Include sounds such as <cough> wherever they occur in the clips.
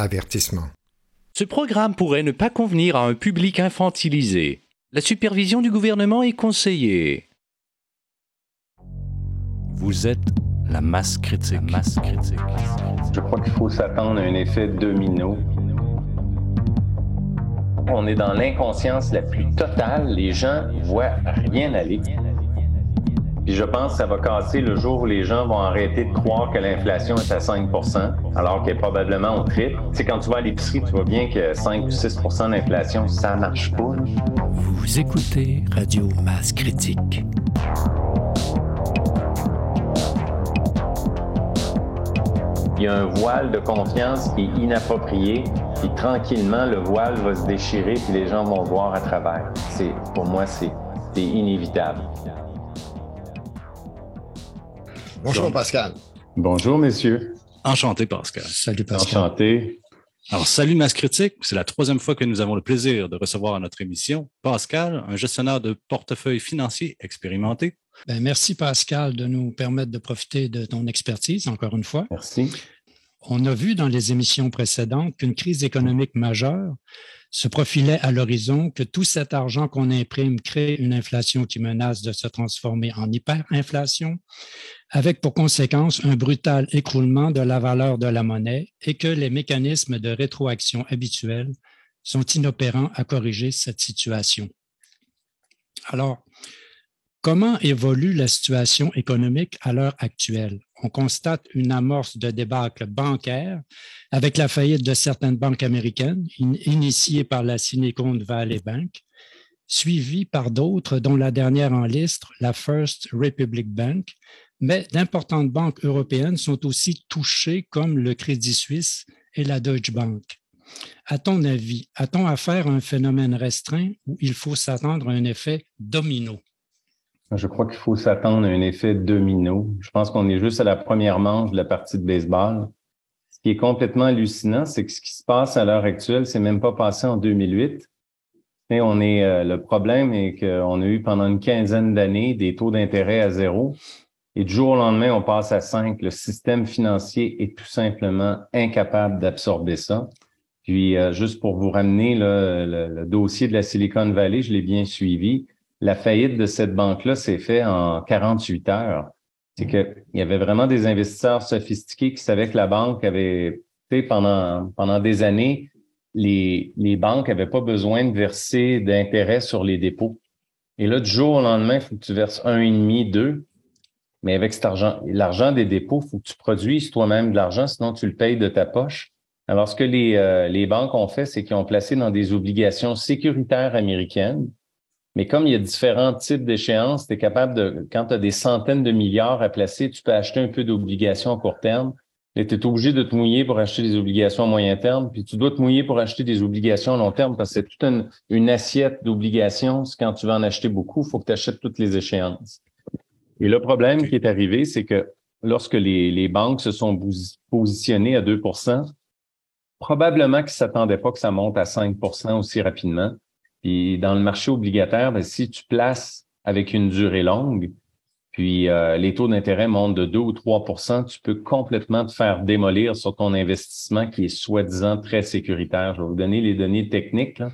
Avertissement. Ce programme pourrait ne pas convenir à un public infantilisé. La supervision du gouvernement est conseillée. Vous êtes la masse critique. masse critique. Je crois qu'il faut s'attendre à un effet domino. On est dans l'inconscience la plus totale. Les gens voient rien aller. Puis je pense que ça va casser le jour où les gens vont arrêter de croire que l'inflation est à 5 alors qu'elle est probablement au triple. Tu sais, quand tu vas à l'épicerie, tu vois bien que 5 ou 6% d'inflation, ça marche pas. Vous écoutez Radio Masse Critique. Il y a un voile de confiance qui est inapproprié, puis tranquillement, le voile va se déchirer, puis les gens vont voir à travers. C'est, pour moi, c'est inévitable. Bonjour Pascal. Bonjour messieurs. Enchanté Pascal. Salut Pascal. Enchanté. Alors, salut Masse Critique. C'est la troisième fois que nous avons le plaisir de recevoir à notre émission Pascal, un gestionnaire de portefeuille financier expérimenté. Ben, merci Pascal de nous permettre de profiter de ton expertise encore une fois. Merci. On a vu dans les émissions précédentes qu'une crise économique majeure se profilait à l'horizon, que tout cet argent qu'on imprime crée une inflation qui menace de se transformer en hyperinflation, avec pour conséquence un brutal écroulement de la valeur de la monnaie et que les mécanismes de rétroaction habituels sont inopérants à corriger cette situation. Alors, comment évolue la situation économique à l'heure actuelle? On constate une amorce de débâcle bancaire avec la faillite de certaines banques américaines initiées par la Silicon Valley Bank, suivie par d'autres dont la dernière en liste, la First Republic Bank, mais d'importantes banques européennes sont aussi touchées comme le Crédit Suisse et la Deutsche Bank. À ton avis, a-t-on affaire à un phénomène restreint ou il faut s'attendre à un effet domino? Je crois qu'il faut s'attendre à un effet domino. Je pense qu'on est juste à la première manche de la partie de baseball. Ce qui est complètement hallucinant, c'est que ce qui se passe à l'heure actuelle, c'est même pas passé en 2008. Et on est, euh, le problème est qu'on a eu pendant une quinzaine d'années des taux d'intérêt à zéro. Et du jour au lendemain, on passe à 5. Le système financier est tout simplement incapable d'absorber ça. Puis, euh, juste pour vous ramener le, dossier de la Silicon Valley, je l'ai bien suivi. La faillite de cette banque-là s'est faite en 48 heures. C'est qu'il y avait vraiment des investisseurs sophistiqués qui savaient que la banque avait, pendant, pendant des années, les, les banques n'avaient pas besoin de verser d'intérêt sur les dépôts. Et là, du jour au lendemain, il faut que tu verses un et demi, deux. Mais avec cet argent, l'argent des dépôts, il faut que tu produises toi-même de l'argent, sinon tu le payes de ta poche. Alors, ce que les, euh, les banques ont fait, c'est qu'ils ont placé dans des obligations sécuritaires américaines. Mais comme il y a différents types d'échéances, tu es capable de, quand tu as des centaines de milliards à placer, tu peux acheter un peu d'obligations à court terme. Et tu es obligé de te mouiller pour acheter des obligations à moyen terme, puis tu dois te mouiller pour acheter des obligations à long terme parce que c'est toute une, une assiette d'obligations. Quand tu vas en acheter beaucoup, il faut que tu achètes toutes les échéances. Et le problème qui est arrivé, c'est que lorsque les, les, banques se sont positionnées à 2% probablement qu'ils ne s'attendaient pas que ça monte à 5% aussi rapidement. Puis dans le marché obligataire, ben, si tu places avec une durée longue, puis euh, les taux d'intérêt montent de 2 ou 3% tu peux complètement te faire démolir sur ton investissement qui est soi-disant très sécuritaire. Je vais vous donner les données techniques. Là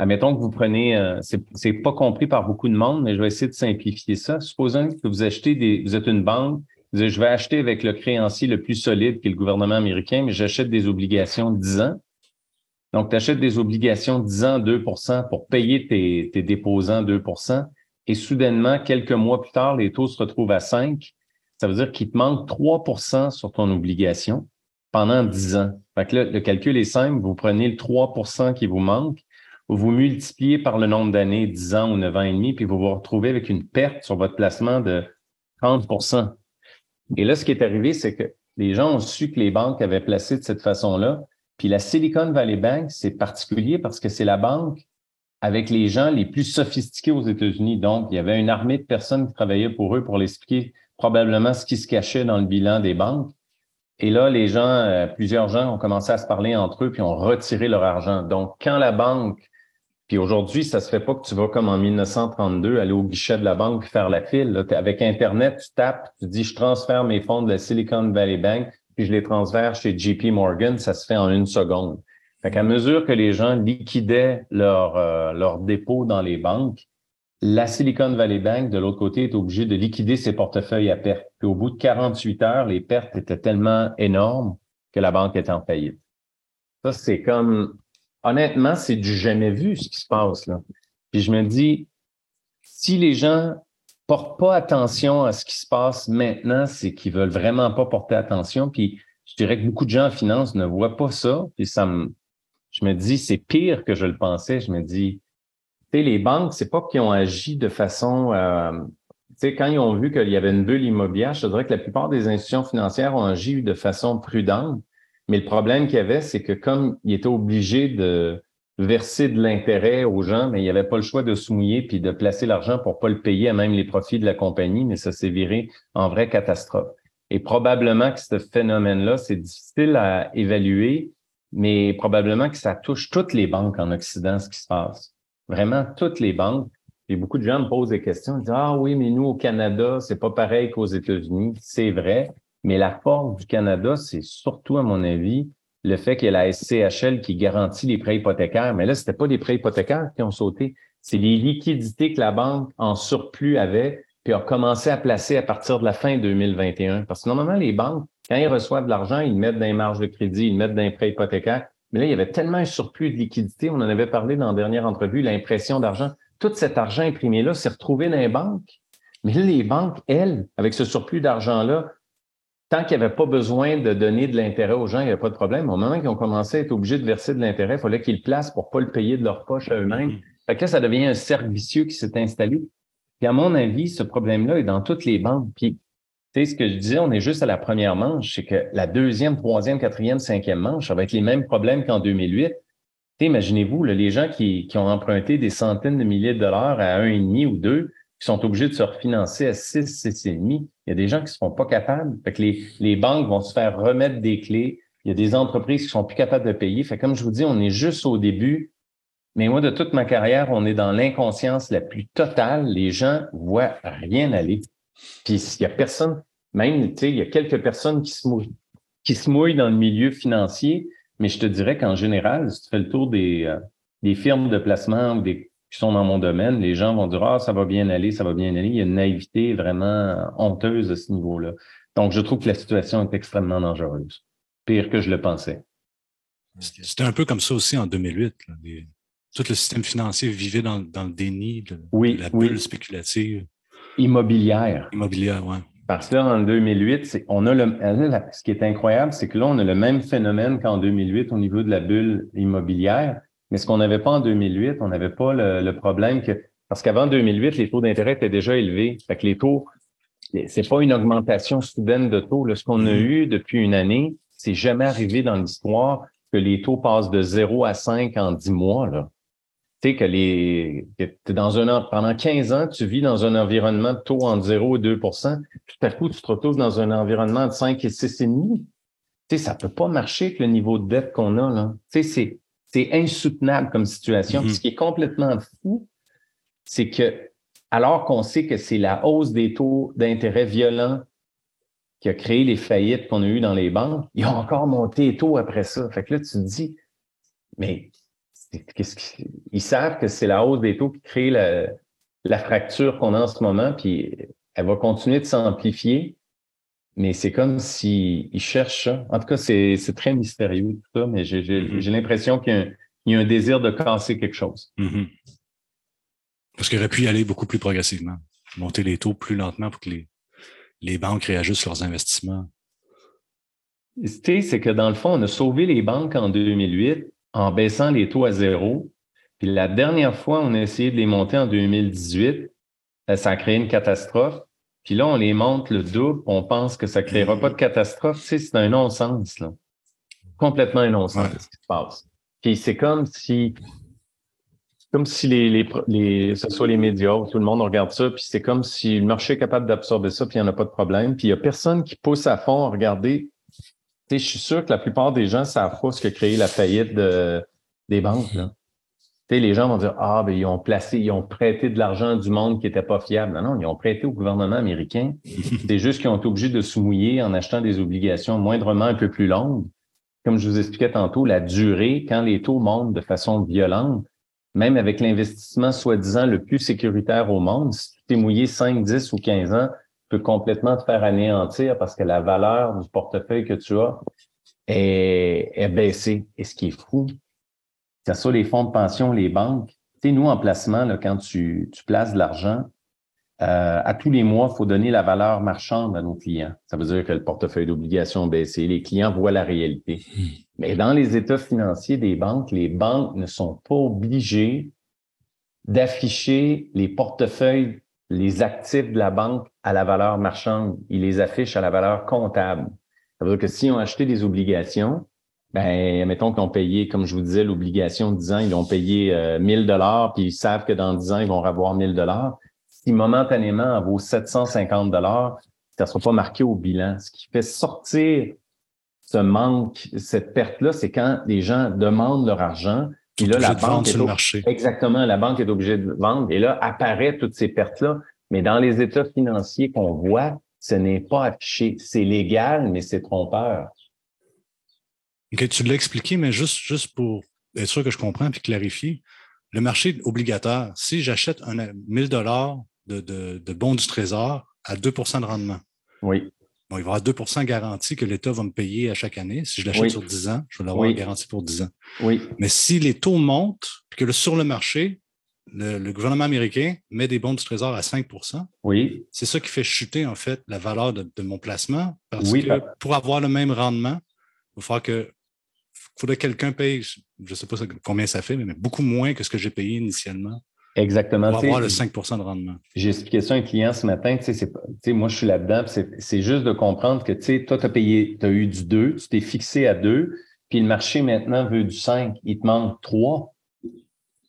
admettons que vous prenez, euh, c'est pas compris par beaucoup de monde, mais je vais essayer de simplifier ça. Supposons que vous achetez des, vous êtes une banque, vous dites, je vais acheter avec le créancier le plus solide qui est le gouvernement américain, mais j'achète des obligations de 10 ans. Donc, tu achètes des obligations de 10 ans 2% pour payer tes, tes déposants 2% et soudainement, quelques mois plus tard, les taux se retrouvent à 5. Ça veut dire qu'il te manque 3% sur ton obligation pendant 10 ans. Fait que là, le calcul est simple, vous prenez le 3% qui vous manque, vous multipliez par le nombre d'années, 10 ans ou 9 ans et demi, puis vous vous retrouvez avec une perte sur votre placement de 30% Et là, ce qui est arrivé, c'est que les gens ont su que les banques avaient placé de cette façon-là. Puis la Silicon Valley Bank, c'est particulier parce que c'est la banque avec les gens les plus sophistiqués aux États-Unis. Donc, il y avait une armée de personnes qui travaillaient pour eux pour leur expliquer probablement ce qui se cachait dans le bilan des banques. Et là, les gens, euh, plusieurs gens ont commencé à se parler entre eux puis ont retiré leur argent. Donc, quand la banque puis aujourd'hui, ça se fait pas que tu vas comme en 1932 aller au guichet de la banque faire la file. Avec Internet, tu tapes, tu dis je transfère mes fonds de la Silicon Valley Bank, puis je les transfère chez JP Morgan, ça se fait en une seconde. Fait qu'à mesure que les gens liquidaient leurs euh, dépôts dans les banques, la Silicon Valley Bank, de l'autre côté, est obligée de liquider ses portefeuilles à perte. Puis au bout de 48 heures, les pertes étaient tellement énormes que la banque était en faillite. Ça, c'est comme, honnêtement, c'est du jamais vu ce qui se passe là. Puis je me dis, si les gens portent pas attention à ce qui se passe maintenant, c'est qu'ils veulent vraiment pas porter attention. Puis je dirais que beaucoup de gens en finance ne voient pas ça. Puis ça me, je me dis, c'est pire que je le pensais. Je me dis, tu sais, les banques, c'est pas qu'ils ont agi de façon, euh, tu sais, quand ils ont vu qu'il y avait une bulle immobilière, je dirais que la plupart des institutions financières ont agi de façon prudente. Mais le problème qu'il y avait, c'est que comme ils étaient obligés de verser de l'intérêt aux gens, mais il n'y avait pas le choix de se mouiller puis de placer l'argent pour pas le payer à même les profits de la compagnie, mais ça s'est viré en vraie catastrophe. Et probablement que ce phénomène-là, c'est difficile à évaluer, mais probablement que ça touche toutes les banques en Occident, ce qui se passe. Vraiment toutes les banques. Et beaucoup de gens me posent des questions, ils disent Ah oui, mais nous, au Canada, c'est pas pareil qu'aux États-Unis. C'est vrai, mais la force du Canada, c'est surtout, à mon avis, le fait qu'il y a la SCHL qui garantit les prêts hypothécaires. Mais là, c'était pas des prêts hypothécaires qui ont sauté. C'est les liquidités que la banque en surplus avait, puis a commencé à placer à partir de la fin 2021. Parce que normalement, les banques, quand ils reçoivent de l'argent, ils mettent dans les marges de crédit, ils mettent dans les prêts hypothécaires. Mais là, il y avait tellement un surplus de liquidité, on en avait parlé dans la dernière entrevue, l'impression d'argent. Tout cet argent imprimé-là s'est retrouvé dans les banques. Mais là, les banques, elles, avec ce surplus d'argent-là, tant qu'il n'y avait pas besoin de donner de l'intérêt aux gens, il n'y avait pas de problème. Au moment qu'ils ont commencé à être obligés de verser de l'intérêt, il fallait qu'ils le placent pour pas le payer de leur poche à eux-mêmes. Mm-hmm. Fait que là, ça devient un cercle vicieux qui s'est installé. Puis à mon avis, ce problème-là est dans toutes les banques. Puis, tu sais, ce que je disais, on est juste à la première manche, c'est que la deuxième, troisième, quatrième, cinquième manche, ça va être les mêmes problèmes qu'en 2008. Imaginez-vous, les gens qui, qui ont emprunté des centaines de milliers de dollars à un et demi ou deux, qui sont obligés de se refinancer à 6, 6,5. Il y a des gens qui ne sont pas capables. Fait que les, les banques vont se faire remettre des clés. Il y a des entreprises qui sont plus capables de payer. Fait comme je vous dis, on est juste au début. Mais moi, de toute ma carrière, on est dans l'inconscience la plus totale. Les gens voient rien aller. Puis il y a personne, même, tu sais, il y a quelques personnes qui se mouillent, qui se mouillent dans le milieu financier. Mais je te dirais qu'en général, si tu fais le tour des, euh, des firmes de placement ou des qui sont dans mon domaine, les gens vont dire Ah, ça va bien aller, ça va bien aller. Il y a une naïveté vraiment honteuse à ce niveau-là. Donc, je trouve que la situation est extrêmement dangereuse. Pire que je le pensais. C'était un peu comme ça aussi en 2008. tout le système financier vivait dans, le déni de, la bulle spéculative. Immobilière. Immobilière, oui. Parce que là, en 2008, on a le, ce qui est incroyable, c'est que là, on a le même phénomène qu'en 2008 au niveau de la bulle immobilière, mais ce qu'on n'avait pas en 2008, on n'avait pas le, problème que, parce qu'avant 2008, les taux d'intérêt étaient déjà élevés. Fait que les taux, c'est pas une augmentation soudaine de taux. Là, ce qu'on a mm-hmm. eu depuis une année, c'est jamais arrivé dans l'histoire que les taux passent de 0 à 5 en 10 mois. Là. Tu sais que les que dans un pendant 15 ans, tu vis dans un environnement de taux entre 0 et 2% tout à coup, tu te retrouves dans un environnement de 5 et 6,5 Tu sais, ça peut pas marcher avec le niveau de dette qu'on a. Là. Tu sais, c'est insoutenable comme situation. Mm-hmm. Ce qui est complètement fou, c'est que alors qu'on sait que c'est la hausse des taux d'intérêt violents qui a créé les faillites qu'on a eues dans les banques, ils ont encore monté les taux après ça. Fait que là, tu te dis, mais qu'est-ce ils savent que c'est la hausse des taux qui crée la, la fracture qu'on a en ce moment, puis elle va continuer de s'amplifier mais c'est comme s'ils cherchent ça. En tout cas, c'est très mystérieux tout ça, mais j'ai mm-hmm. l'impression qu'il y, a un désir de casser quelque chose. Mm-hmm. Parce qu'il aurait pu y aller beaucoup plus progressivement, monter les taux plus lentement pour que les, les banques réajustent leurs investissements. C'est que dans le fond, on a sauvé les banques en 2008 en baissant les taux à zéro. Puis la dernière fois, on a essayé de les monter en 2018. Ça a créé une catastrophe. Puis là, on les monte le double, on pense que ça ne créera pas de catastrophe. Tu sais, c'est un non-sens, là. Complètement un non-sens, ce qui se passe. Puis c'est comme si comme si les, les, les, ce soit les médias, tout le monde regarde ça, puis c'est comme si le marché est capable d'absorber ça, puis il n'y en a pas de problème. Puis il n'y a personne qui pousse à fond à regarder. Tu sais, je suis sûr que la plupart des gens savent pas ce qui a créé la faillite de, des banques. Là. Les gens vont dire Ah, ben, ils ont placé, ils ont prêté de l'argent du monde qui n'était pas fiable. Non, non, ils ont prêté au gouvernement américain. <laughs> C'est juste qu'ils ont été obligés de se mouiller en achetant des obligations moindrement un peu plus longues. Comme je vous expliquais tantôt, la durée, quand les taux montent de façon violente, même avec l'investissement soi-disant le plus sécuritaire au monde, si tu t'es mouillé 5, 10 ou 15 ans, peut complètement te faire anéantir parce que la valeur du portefeuille que tu as est, est baissée. Et ce qui est fou, c'est ça les fonds de pension, les banques. Tu sais, nous, en placement, là, quand tu, tu places de l'argent, euh, à tous les mois, il faut donner la valeur marchande à nos clients. Ça veut dire que le portefeuille d'obligations a baissé. Les clients voient la réalité. Hmm. Mais dans les états financiers des banques, les banques ne sont pas obligées d'afficher les portefeuilles, les actifs de la banque à la valeur marchande. Ils les affichent à la valeur comptable. Ça veut dire que si on acheté des obligations, ben, mettons qu'ils ont payé, comme je vous disais, l'obligation de 10 ans, ils ont payé 1000 euh, dollars, puis ils savent que dans 10 ans, ils vont avoir 1000 dollars. Si momentanément, elle vaut 750 dollars, ça ne sera pas marqué au bilan. Ce qui fait sortir ce manque, cette perte-là, c'est quand les gens demandent leur argent, puis là, la banque est le marché. exactement, la banque est obligée de vendre, et là apparaît toutes ces pertes-là. Mais dans les états financiers qu'on voit, ce n'est pas affiché. C'est légal, mais c'est trompeur. OK, tu l'as expliqué, mais juste, juste pour être sûr que je comprends puis clarifier, le marché obligataire, si j'achète un 1000 dollars de, de, bons du trésor à 2% de rendement. Oui. Bon, il va y avoir 2% garanti que l'État va me payer à chaque année. Si je l'achète sur 10 ans, je vais l'avoir garanti pour 10 ans. Oui. Mais si les taux montent, puis que sur le marché, le, gouvernement américain met des bons du trésor à 5% Oui. C'est ça qui fait chuter, en fait, la valeur de, mon placement. Parce que pour avoir le même rendement, il va falloir que faudrait que quelqu'un paye, je ne sais pas combien ça fait, mais beaucoup moins que ce que j'ai payé initialement. Exactement. Pour avoir le 5% de rendement. J'ai expliqué ça à un client ce matin. Moi, je suis là-dedans. C'est juste de comprendre que tu sais, toi, tu as payé, tu as eu du 2, tu t'es fixé à 2, puis le marché maintenant veut du 5. Il te manque 3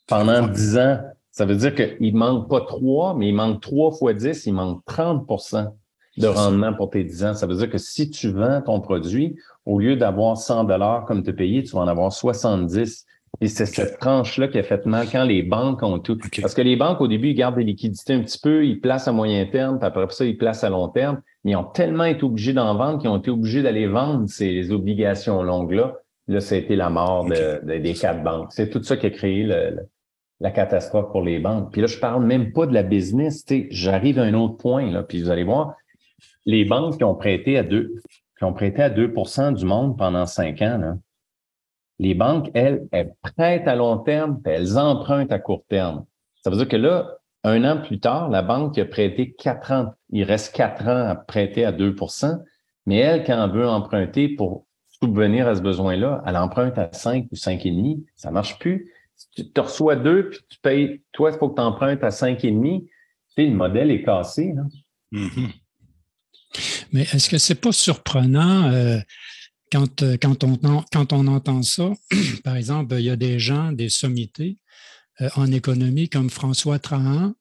pendant 10 ans. Ça veut dire qu'il ne manque pas 3, mais il manque 3 fois 10, il manque 30% de rendement pour tes 10 ans. Ça veut dire que si tu vends ton produit, au lieu d'avoir 100 dollars comme te payer, tu vas en avoir 70. Et c'est cette tranche-là qui a fait mal quand les banques ont tout. Parce que les banques, au début, ils gardent des liquidités un petit peu, ils placent à moyen terme, puis après ça, ils placent à long terme. Mais ils ont tellement été obligés d'en vendre qu'ils ont été obligés d'aller vendre ces obligations longues-là. Là, ça a été la mort des quatre banques. C'est tout ça qui a créé la catastrophe pour les banques. Puis là, je parle même pas de la business. J'arrive à un autre point, là, puis vous allez voir, les banques qui ont prêté à deux, qui ont prêté à 2% du monde pendant cinq ans, les banques, elles, elles prêtent à long terme, puis elles empruntent à court terme. Ça veut dire que là, un an plus tard, la banque a prêté quatre ans, il reste quatre ans à prêter à 2% mais elle, quand elle veut emprunter pour subvenir à ce besoin-là, elle emprunte à 5 ou 5,5, ça marche plus. tu te reçois deux, puis tu payes, toi, il faut que tu empruntes à 5,5, tu sais, le modèle est cassé. Mm-hmm. Mais est-ce que c'est pas surprenant euh, quand, euh, quand, on, quand on entend ça? <clears throat> Par exemple, il y a des gens, des sommités euh, en économie comme François Trahan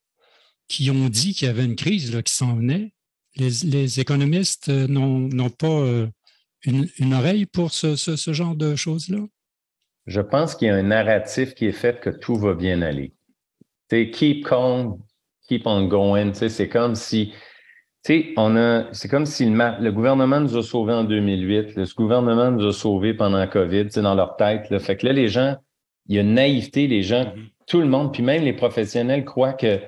qui ont dit qu'il y avait une crise là, qui s'en venait. Les, économistes n'ont pas une, oreille pour ce, genre de choses-là? Je pense qu'il y a un narratif qui est fait que tout va bien aller. Keep calm, keep on going. C'est comme si tu sais, on a, c'est comme si le, gouvernement nous a sauvés en 2008, le gouvernement nous a sauvés pendant la COVID, c'est dans leur tête. Là. Fait que là, les gens, il y a une naïveté, les gens, mm-hmm. tout le monde, puis même les professionnels croient que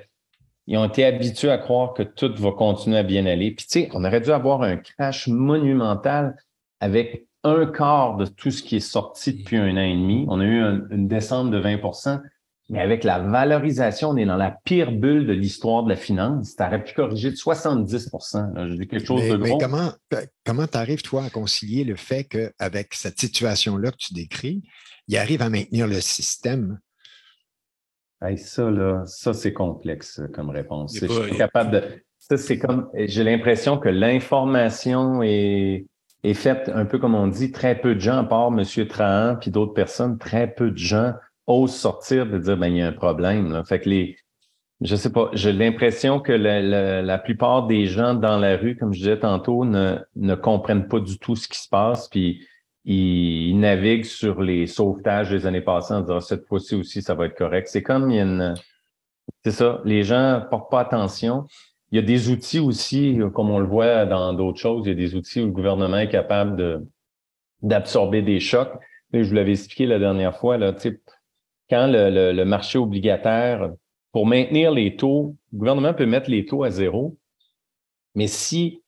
ils ont été habitués à croire que tout va continuer à bien aller. Puis tu sais, on aurait dû avoir un crash monumental avec un quart de tout ce qui est sorti depuis un an et demi. On a eu une descente de 20 mais avec la valorisation, on est dans la pire bulle de l'histoire de la finance. Tu aurais pu corriger de 70% Je dis quelque chose de gros. Mais comment comment tu arrives, toi, à concilier le fait qu'avec cette situation-là que tu décris, il arrive à maintenir le système? ça, là, ça, c'est complexe comme réponse. Je suis capable de. Ça, c'est comme. J'ai l'impression que l'information est, est faite un peu comme on dit, très peu de gens, à part M. Trahan puis d'autres personnes, très peu de gens osent sortir de dire ben il y a un problème. Là. Fait que les, je sais pas, j'ai l'impression que la, la, plupart des gens dans la rue, comme je disais tantôt, ne, ne comprennent pas du tout ce qui se passe. Puis ils, naviguent sur les sauvetages des années passées en disant cette fois-ci aussi, ça va être correct. C'est comme il y a une. C'est ça, les gens portent pas attention. Il y a des outils aussi, comme on le voit dans d'autres choses, il y a des outils où le gouvernement est capable de d'absorber des chocs. je vous l'avais expliqué la dernière fois, là, quand le, le, marché obligataire, pour maintenir les taux, le gouvernement peut mettre les taux à zéro, mais si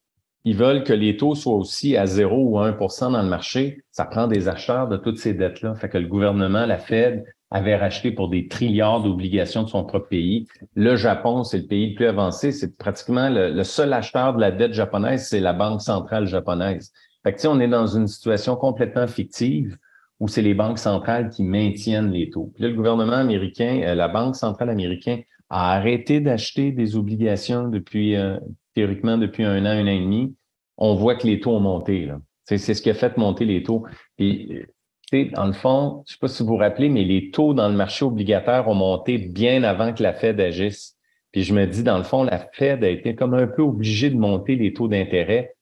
ils veulent que les taux soient aussi à 0 ou 1% dans le marché, ça prend des acheteurs de toutes ces dettes-là. Fait que le gouvernement, la Fed, avait racheté pour des trilliards d'obligations de son propre pays. Le Japon, c'est le pays le plus avancé. C'est pratiquement le, seul acheteur de la dette japonaise, c'est la Banque centrale japonaise. Fait que, on est dans une situation complètement fictive où c'est les banques centrales qui maintiennent les taux. Puis là, le gouvernement américain, euh, la Banque centrale américaine a arrêté d'acheter des obligations depuis euh, théoriquement depuis un an, un an et demi, on voit que les taux ont monté. C'est ce qui a fait monter les taux. Et dans le fond, je ne sais pas si vous vous rappelez, mais les taux dans le marché obligataire ont monté bien avant que la Fed agisse. Puis je me dis, dans le fond, la Fed a été comme un peu obligée de monter les taux d'intérêt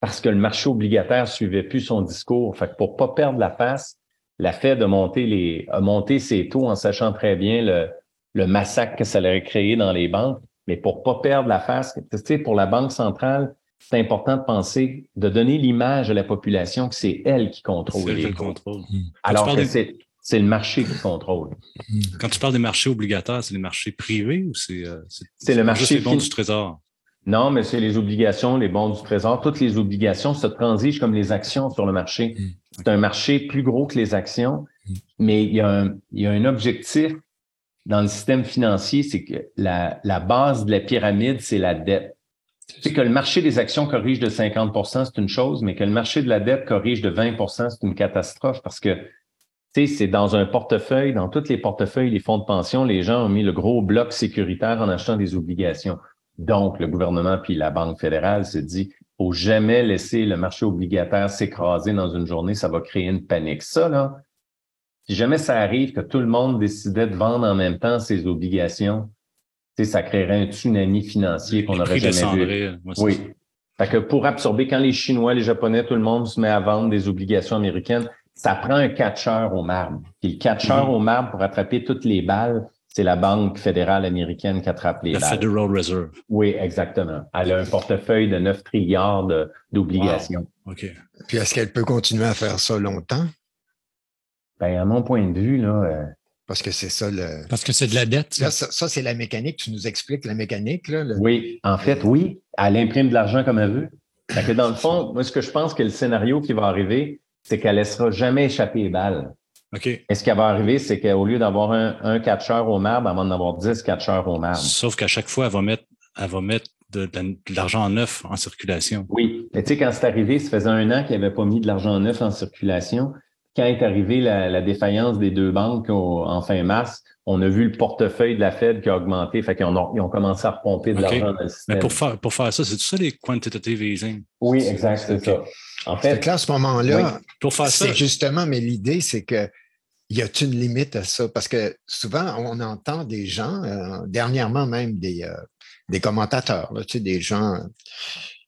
parce que le marché obligataire suivait plus son discours. Fait que pour pas perdre la face, la Fed a monté, les, a monté ses taux en sachant très bien le, le massacre que ça allait créer dans les banques. Mais pour pas perdre la face, tu sais, pour la Banque centrale, c'est important de penser, de donner l'image à la population que c'est elle qui contrôle les contrôle. Hmm. Alors que c'est, le marché qui contrôle. Hmm. Quand tu parles des marchés obligataires, c'est les marchés privés ou c'est, euh, c'est, le marché les bons du Trésor? Non, mais c'est les obligations, les bons du Trésor. Toutes les obligations se transigent comme les actions sur le marché. Hmm. C'est un marché plus gros que les actions, mais il y, a un, il y a un objectif dans le système financier, c'est que la, la, base de la pyramide, c'est la dette. C'est que le marché des actions corrige de 50% c'est une chose, mais que le marché de la dette corrige de 20% c'est une catastrophe parce que c'est dans un portefeuille, dans tous les portefeuilles, les fonds de pension, les gens ont mis le gros bloc sécuritaire en achetant des obligations. Donc, le gouvernement puis la Banque fédérale se dit, faut jamais laisser le marché obligataire s'écraser dans une journée, ça va créer une panique. Ça, là, si jamais ça arrive que tout le monde décidait de vendre en même temps ses obligations, ça créerait un tsunami financier qu'on n'aurait jamais vu. oui. Fait que pour absorber, quand les Chinois, les Japonais, tout le monde se met à vendre des obligations américaines, ça prend un catcheur au marbre. Puis le catcheur mm-hmm. au marbre pour attraper toutes les balles, c'est la Banque fédérale américaine qui attrape les balles. La Federal Reserve. Oui, exactement. Elle a un portefeuille de 9 trilliards d'obligations. OK. Puis est-ce qu'elle peut continuer à faire ça longtemps? Ben, à mon point de vue, là. Euh, parce que c'est ça le. Parce que c'est de la dette. Ça, ça, c'est la mécanique. Tu nous expliques la mécanique, là. Oui, en fait, oui. Elle imprime de l'argent comme elle veut. Fait que dans le fond, moi, ce que je pense que le scénario qui va arriver, c'est qu'elle laissera jamais échapper les balles. OK. Et ce qui va arriver, c'est qu'au lieu d'avoir un, un catcheur au marbre, elle va en avoir 10 catcheurs au marbre. Sauf qu'à chaque fois, elle va mettre, elle va mettre de, l'argent neuf en circulation. Oui. Mais tu sais, quand c'est arrivé, ça faisait un an qu'il n'avait pas mis de l'argent neuf en circulation quand est arrivée la, défaillance des deux banques en fin mars, on a vu le portefeuille de la Fed qui a augmenté. Fait qu'ils ont, ils ont commencé à repomper de l'argent dans le système. Mais pour faire, pour faire ça, c'est tout ça les quantitative easing? Oui, exact, c'est ça. En fait, à ce moment-là, pour faire ça, justement, mais l'idée, c'est que y a une limite à ça? Parce que souvent, on entend des gens, euh, dernièrement même des, euh, des commentateurs, tu sais, des gens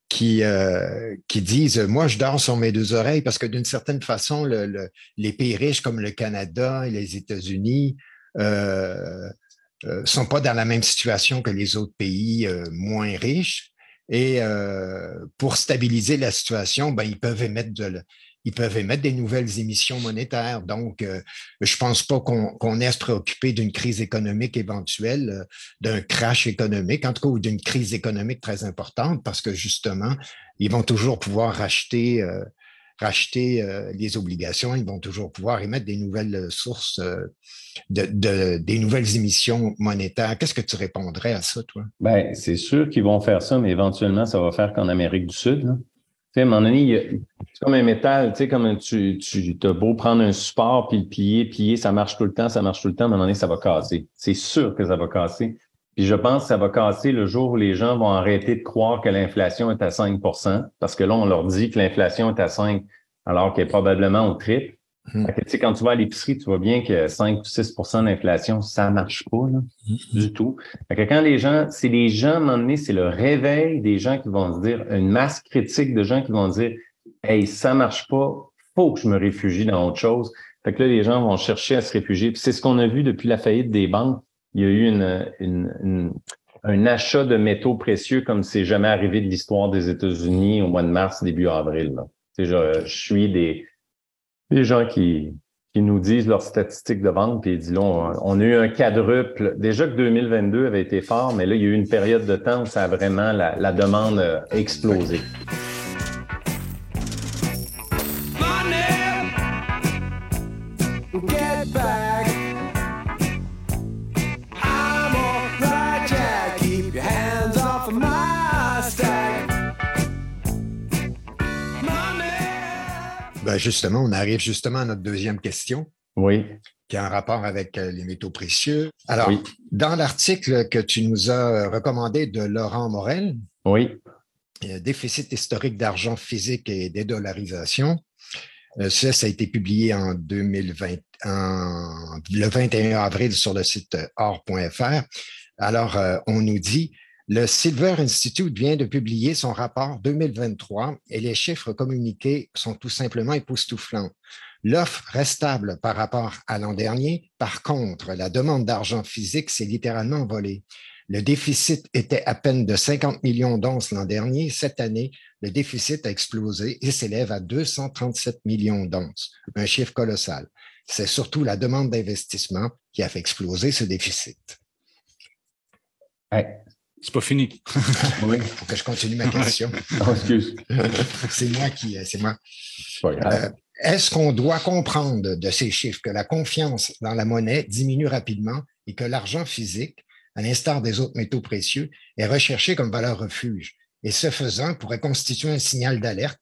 qui, euh, qui disent Moi, je dors sur mes deux oreilles parce que d'une certaine façon, le, les pays riches comme le Canada et les États-Unis euh, euh, sont pas dans la même situation que les autres pays euh, moins riches. Et pour stabiliser la situation, ben, ils peuvent émettre de, ils peuvent émettre des nouvelles émissions monétaires. Donc, euh, je pense pas qu'on est à se préoccuper d'une crise économique éventuelle, d'un crash économique, en tout cas, ou d'une crise économique très importante, parce que justement, ils vont toujours pouvoir racheter, euh, racheter les obligations, ils vont toujours pouvoir émettre des nouvelles sources, de, des nouvelles émissions monétaires. Qu'est-ce que tu répondrais à ça, toi? Ben, c'est sûr qu'ils vont faire ça, mais éventuellement, ça va faire qu'en Amérique du Sud. Là sais, à un moment donné, c'est comme un métal, tu sais, comme tu, tu as beau prendre un support puis le plier, plier, ça marche tout le temps, ça marche tout le temps, à un moment donné, ça va casser. C'est sûr que ça va casser. Puis je pense que ça va casser le jour où les gens vont arrêter de croire que l'inflation est à 5% parce que là, on leur dit que l'inflation est à 5 alors qu'elle est probablement au triple. Hmm. quand tu vas à l'épicerie, tu vois bien que 5 ou 6% d'inflation, ça marche pas là, hmm. du tout. que quand les gens, c'est les gens, à un moment donné, c'est le réveil des gens qui vont se dire, une masse critique de gens qui vont dire Hey, ça marche pas, faut que je me réfugie dans autre chose. Fait que là, les gens vont chercher à se réfugier. Puis c'est ce qu'on a vu depuis la faillite des banques. Il y a eu un achat de métaux précieux comme c'est jamais arrivé de l'histoire des États-Unis au mois de mars, début avril. Je, suis des, gens qui, qui nous disent leurs statistiques de vente, puis ils disent là, on, a eu un quadruple. Déjà que 2022 avait été fort, mais là, il y a eu une période de temps où ça a vraiment, la, la demande a explosé. Ben, justement, on arrive justement à notre deuxième question. Oui. Qui a un rapport avec euh, les métaux précieux. Alors, dans l'article que tu nous as recommandé de Laurent Morel, oui. Déficit historique d'argent physique et dédollarisation. Euh, ça, ça a été publié en 2020, le 21 avril sur le site or.fr. Alors, euh, on nous dit le Silver Institute vient de publier son rapport 2023 et les chiffres communiqués sont tout simplement époustouflants. L'offre reste stable par rapport à l'an dernier. Par contre, la demande d'argent physique s'est littéralement envolée. Le déficit était à peine de 50 millions d'onces l'an dernier. Cette année, le déficit a explosé et s'élève à 237 millions d'onces, un chiffre colossal. C'est surtout la demande d'investissement qui a fait exploser ce déficit. C'est pas fini. <laughs> oui, il faut que je continue ma question. Oh, excuse. <laughs> c'est moi qui. C'est moi. Euh, est-ce qu'on doit comprendre de ces chiffres que la confiance dans la monnaie diminue rapidement et que l'argent physique, à l'instar des autres métaux précieux, est recherché comme valeur refuge? Et ce faisant pourrait constituer un signal d'alerte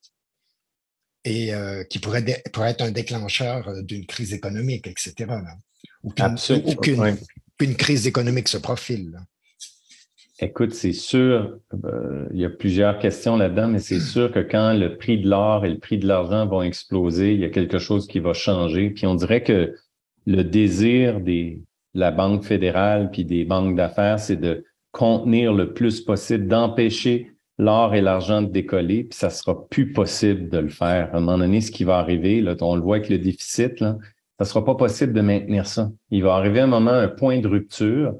et euh, qui pourrait, être un déclencheur euh, d'une crise économique, etc. Ou qu'une crise économique se profile. Écoute, c'est sûr, euh, il y a plusieurs questions là-dedans, mais c'est sûr que quand le prix de l'or et le prix de l'argent vont exploser, il y a quelque chose qui va changer. Puis on dirait que le désir des la Banque fédérale puis des banques d'affaires, c'est de contenir le plus possible, d'empêcher l'or et l'argent de décoller, puis ça sera plus possible de le faire. À un moment donné, ce qui va arriver, là, on le voit avec le déficit, là, ça sera pas possible de maintenir ça. Il va arriver un moment, un point de rupture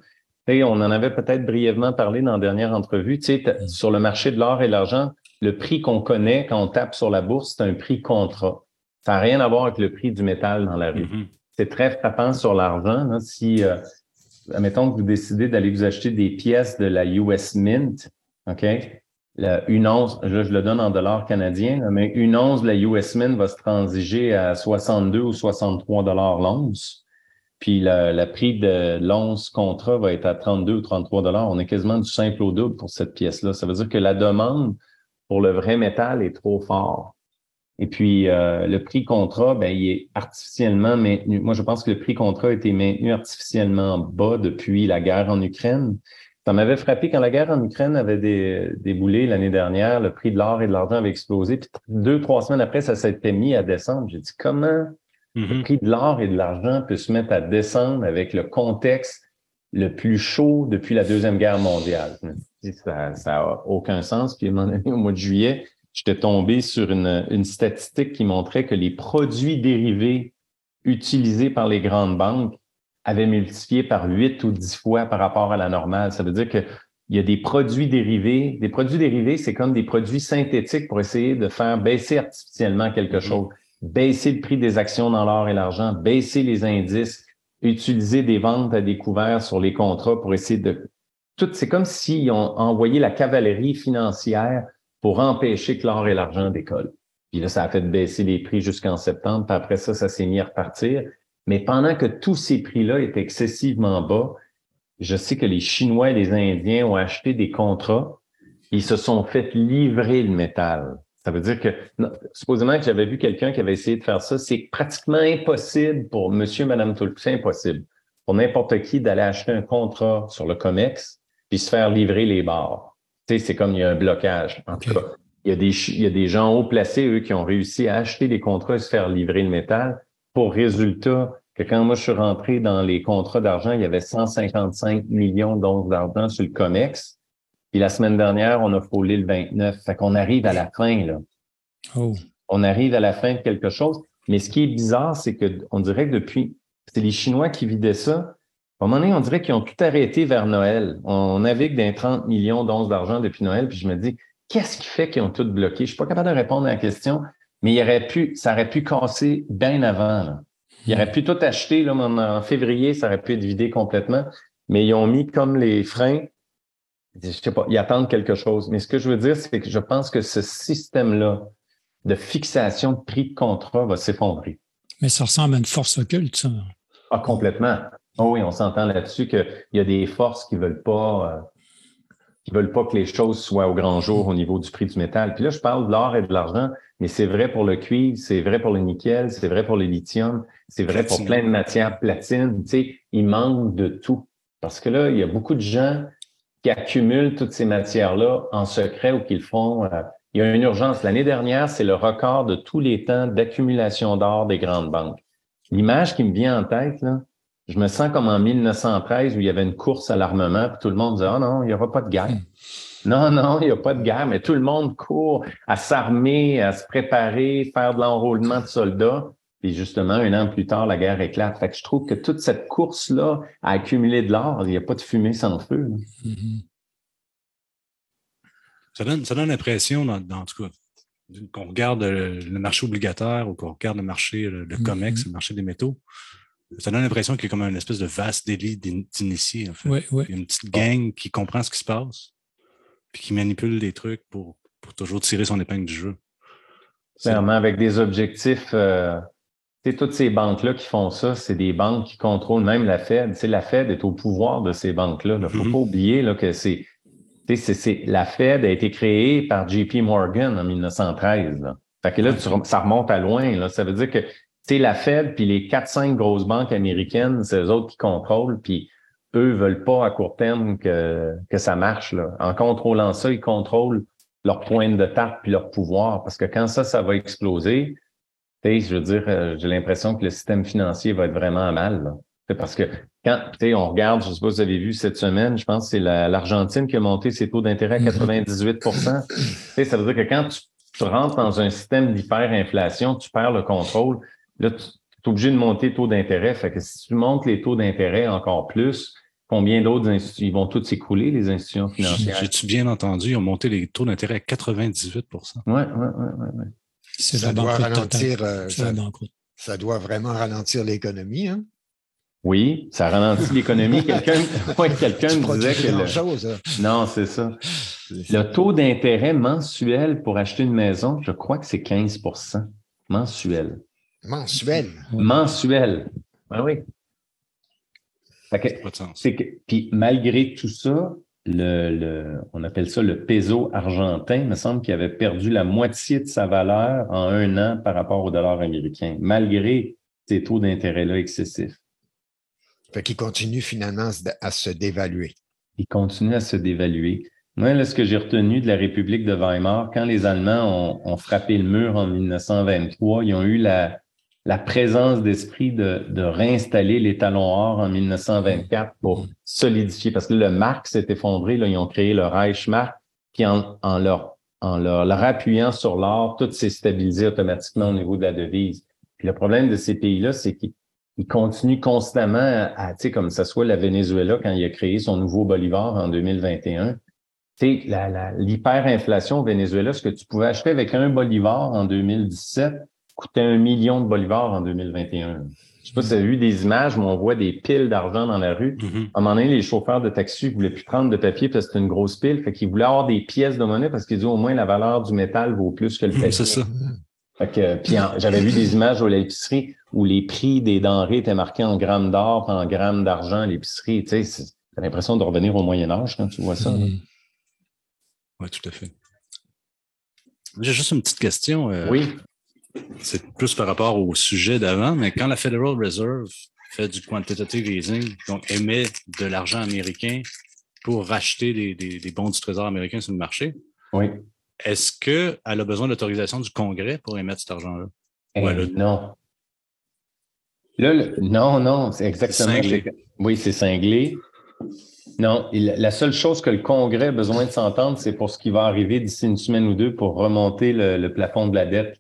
on en avait peut-être brièvement parlé dans la dernière entrevue. Tu sais, sur le marché de l'or et l'argent, le prix qu'on connaît quand on tape sur la bourse, c'est un prix contrat. Ça n'a rien à voir avec le prix du métal dans la rue. Mm-hmm. C'est très frappant sur l'argent. Si, euh, admettons que vous décidez d'aller vous acheter des pièces de la US Mint, OK? une once, je, je le donne en dollars canadiens, mais une once de la US Mint va se transiger à 62 ou 63 dollars l'once. Puis le, prix de l'once contrat va être à 32 ou 33 dollars. On est quasiment du simple au double pour cette pièce-là. Ça veut dire que la demande pour le vrai métal est trop fort. Et puis euh, le prix contrat, ben, il est artificiellement maintenu. Moi, je pense que le prix contrat a été maintenu artificiellement bas depuis la guerre en Ukraine. Ça m'avait frappé quand la guerre en Ukraine avait déboulé l'année dernière, le prix de l'or et de l'argent avait explosé. Puis deux, trois semaines après, ça s'était mis à descendre. J'ai dit comment le mm-hmm. prix de l'or et de l'argent peut se mettre à descendre avec le contexte le plus chaud depuis la Deuxième Guerre mondiale. Ça n'a aucun sens. Puis à un moment donné, au mois de juillet, j'étais tombé sur une, une statistique qui montrait que les produits dérivés utilisés par les grandes banques avaient multiplié par 8 ou 10 fois par rapport à la normale. Ça veut dire que il y a des produits dérivés. Des produits dérivés, c'est comme des produits synthétiques pour essayer de faire baisser artificiellement quelque mm-hmm. chose baisser le prix des actions dans l'or et l'argent, baisser les indices, utiliser des ventes à découvert sur les contrats pour essayer de... Tout, c'est comme s'ils ont envoyé la cavalerie financière pour empêcher que l'or et l'argent décollent. Puis là, ça a fait baisser les prix jusqu'en septembre, puis après ça, ça s'est mis à repartir. Mais pendant que tous ces prix-là étaient excessivement bas, je sais que les Chinois et les Indiens ont acheté des contrats, ils se sont fait livrer le métal. Ça veut dire que, supposément que j'avais vu quelqu'un qui avait essayé de faire ça, c'est pratiquement impossible pour monsieur, madame tout c'est impossible pour n'importe qui d'aller acheter un contrat sur le COMEX puis se faire livrer les barres. Tu sais, c'est comme il y a un blocage. En tout cas, il y, a des, il y a des gens haut placés, eux, qui ont réussi à acheter des contrats et se faire livrer le métal pour résultat que quand moi je suis rentré dans les contrats d'argent, il y avait 155 millions d'onces d'argent sur le COMEX. Puis la semaine dernière, on a frôlé le 29. Fait qu'on arrive à la fin, là. Oh. on arrive à la fin de quelque chose. Mais ce qui est bizarre, c'est qu'on dirait que depuis, c'est les Chinois qui vidaient ça. À un moment donné, on dirait qu'ils ont tout arrêté vers Noël. On navigue d'un 30 millions d'onces d'argent depuis Noël, puis je me dis, qu'est-ce qui fait qu'ils ont tout bloqué? Je suis pas capable de répondre à la question, mais il aurait pu, ça aurait pu casser bien avant. Là. Il aurait pu tout acheter là, en février, ça aurait pu être vidé complètement, mais ils ont mis comme les freins. Je sais pas, ils attendent quelque chose. Mais ce que je veux dire, c'est que je pense que ce système-là de fixation de prix de contrat va s'effondrer. Mais ça ressemble à une force occulte, ça. Ah, complètement. Oh oui, on s'entend là-dessus qu'il y a des forces qui veulent pas, euh, qui veulent pas que les choses soient au grand jour au niveau du prix du métal. Puis là, je parle de l'or et de l'argent, mais c'est vrai pour le cuivre, c'est vrai pour le nickel, c'est vrai pour le lithium, c'est vrai pour plein de matières platine. Tu sais, il manque de tout. Parce que là, il y a beaucoup de gens qui accumulent toutes ces matières-là en secret ou qui le font. Euh, il y a une urgence. L'année dernière, c'est le record de tous les temps d'accumulation d'or des grandes banques. L'image qui me vient en tête, là, je me sens comme en 1913 où il y avait une course à l'armement, puis tout le monde disait, oh non, il n'y aura pas de guerre. Non, non, il n'y a pas de guerre, mais tout le monde court à s'armer, à se préparer, faire de l'enrôlement de soldats. Puis justement, un an plus tard, la guerre éclate. Fait que je trouve que toute cette course-là à accumuler de l'or, il n'y a pas de fumée sans feu. Mm-hmm. Ça donne, ça donne l'impression, dans, dans, tout cas, qu'on regarde le, marché obligataire ou qu'on regarde le marché, le, mm-hmm. COMEX, le marché des métaux, ça donne l'impression qu'il y a comme une espèce de vaste délit d'initiés. En fait. Il y a une petite gang qui comprend ce qui se passe, puis qui manipule des trucs pour, pour toujours tirer son épingle du jeu. Clairement, avec des objectifs. Euh, toutes ces banques-là qui font ça, c'est des banques qui contrôlent même la Fed. C'est la Fed est au pouvoir de ces banques-là. Il ne faut mm-hmm. pas oublier là, que c'est, la Fed a été créée par JP Morgan en 1913. Là. Fait que là, ça remonte à loin. Là. Ça veut dire que c'est la Fed puis les quatre cinq grosses banques américaines, c'est eux autres qui contrôlent, puis eux veulent pas à court terme que, que ça marche. Là. En contrôlant ça, ils contrôlent leur pointe de tarte puis leur pouvoir. Parce que quand ça, ça va exploser, je veux dire, euh, j'ai l'impression que le système financier va être vraiment à mal. Parce que quand on regarde, je ne sais pas si vous avez vu cette semaine, je pense que c'est l'Argentine qui a monté ses taux d'intérêt à 98% Ça veut dire que quand tu, tu rentres dans un système d'hyperinflation, tu perds le contrôle. Là, tu es obligé de monter les taux d'intérêt. Fait que si tu montes les taux d'intérêt encore plus, combien d'autres institutions, ils vont tous s'écouler, les institutions financières? J'ai-tu bien entendu? Ils ont monté les taux d'intérêt à 98% Oui, oui, oui, oui. Ça doit ralentir, euh, ça, doit vraiment ralentir l'économie, hein? Oui, ça ralentit l'économie. Quelqu'un <laughs> quelqu'un disait que. Le... Chose, hein? Non, c'est ça. Le taux d'intérêt mensuel pour acheter une maison, je crois que c'est 15% mensuel. Mensuel? Mensuel. Ben oui. C'est que, puis malgré tout ça, le, on appelle ça le peso argentin, il me semble qu'il avait perdu la moitié de sa valeur en un an par rapport au dollar américain, malgré ces taux d'intérêt-là excessifs. Fait qu'il continue finalement à se dévaluer. Il continue à se dévaluer. Moi, là, ce que j'ai retenu de la République de Weimar, quand les Allemands ont, ont frappé le mur en 1923, ils ont eu la, la présence d'esprit de, de, réinstaller les talons or en 1924 pour solidifier, parce que le marque s'est effondré, là, ils ont créé le Reichsmark, puis en, en, leur, en leur, appuyant sur l'or, tout s'est stabilisé automatiquement au niveau de la devise. Puis le problème de ces pays-là, c'est qu'ils continuent constamment à, tu sais, comme ça soit la Venezuela quand il a créé son nouveau bolivar en 2021. Tu sais, l'hyperinflation au Venezuela, ce que tu pouvais acheter avec un bolivar en 2017, coûtait un million de bolivars en 2021. Je sais pas si vous avez vu des images où on voit des piles d'argent dans la rue. Mm-hmm. À un moment donné, les chauffeurs de taxi ne voulaient plus prendre de papier parce que c'était une grosse pile. Fait qu'ils voulaient avoir des pièces de monnaie parce qu'ils disaient au moins la valeur du métal vaut plus que le papier. C'est ça. Fait que, puis j'avais vu des images à l'épicerie où les prix des denrées étaient marqués en grammes d'or, en grammes d'argent à l'épicerie. Tu sais, t'as l'impression de revenir au Moyen Âge quand tu vois ça. Mm-hmm. Oui, tout à fait. J'ai juste une petite question. Euh, oui c'est plus par rapport au sujet d'avant, mais quand la Federal Reserve fait du quantitative easing, donc émet de l'argent américain pour racheter des, bons du Trésor américain sur le marché, oui. est-ce qu'elle a besoin d'autorisation du Congrès pour émettre cet argent-là? Eh, non. non, non, c'est exactement. Oui, c'est cinglé. Non, la seule chose que le Congrès a besoin de s'entendre, c'est pour ce qui va arriver d'ici une semaine ou deux pour remonter le, le plafond de la dette.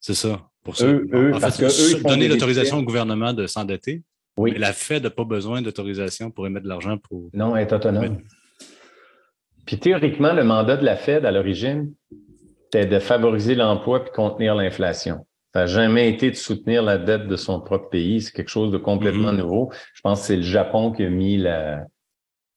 C'est ça. Pour ça. en fait, donner l'autorisation au gouvernement de s'endetter. Oui. Mais la Fed n'a pas besoin d'autorisation pour émettre de l'argent pour. Non, elle est autonome. Puis théoriquement, le mandat de la Fed à l'origine, c'était de favoriser l'emploi et contenir l'inflation. Ça n'a jamais été de soutenir la dette de son propre pays. C'est quelque chose de complètement mm-hmm. nouveau. Je pense que c'est le Japon qui a mis la,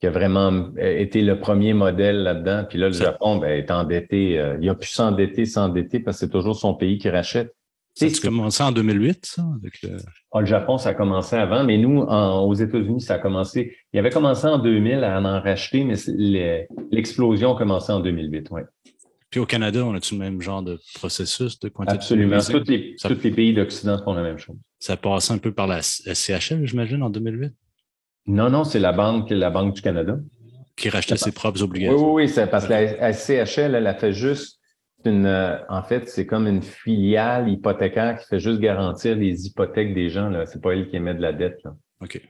qui a vraiment été le premier modèle là-dedans. Puis là, le Japon ben, est endetté. Euh, il a pu s'endetter, s'endetter parce que c'est toujours son pays qui rachète. Ça a commencé en 2008, ça? le... Ah, le Japon, ça a commencé avant, mais nous, aux États-Unis, ça a commencé. Il avait commencé en 2000 à en racheter, mais l'explosion a commencé en 2008, oui. Puis au Canada, on a-tu le même genre de processus de Absolument. Tous les, tous les pays d'Occident font la même chose. Ça a passé un peu par la, CHL, j'imagine, en 2008? Non, non, c'est la banque, la Banque du Canada. Qui rachetait ses propres obligations. Oui, oui, oui, parce que la, CHL, elle a fait juste une, euh, en fait, c'est comme une filiale hypothécaire qui fait juste garantir les hypothèques des gens. Là. C'est pas elle qui émet de la dette. Là. OK.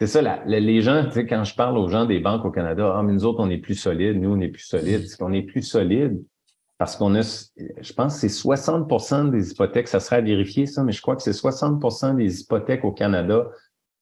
C'est ça, les gens, tu sais, quand je parle aux gens des banques au Canada, ah, mais nous autres, on est plus solides, nous, on est plus solides. C'est qu'on est plus solide parce qu'on a, je pense que c'est 60% des hypothèques, ça serait à vérifier ça, mais je crois que c'est 60% des hypothèques au Canada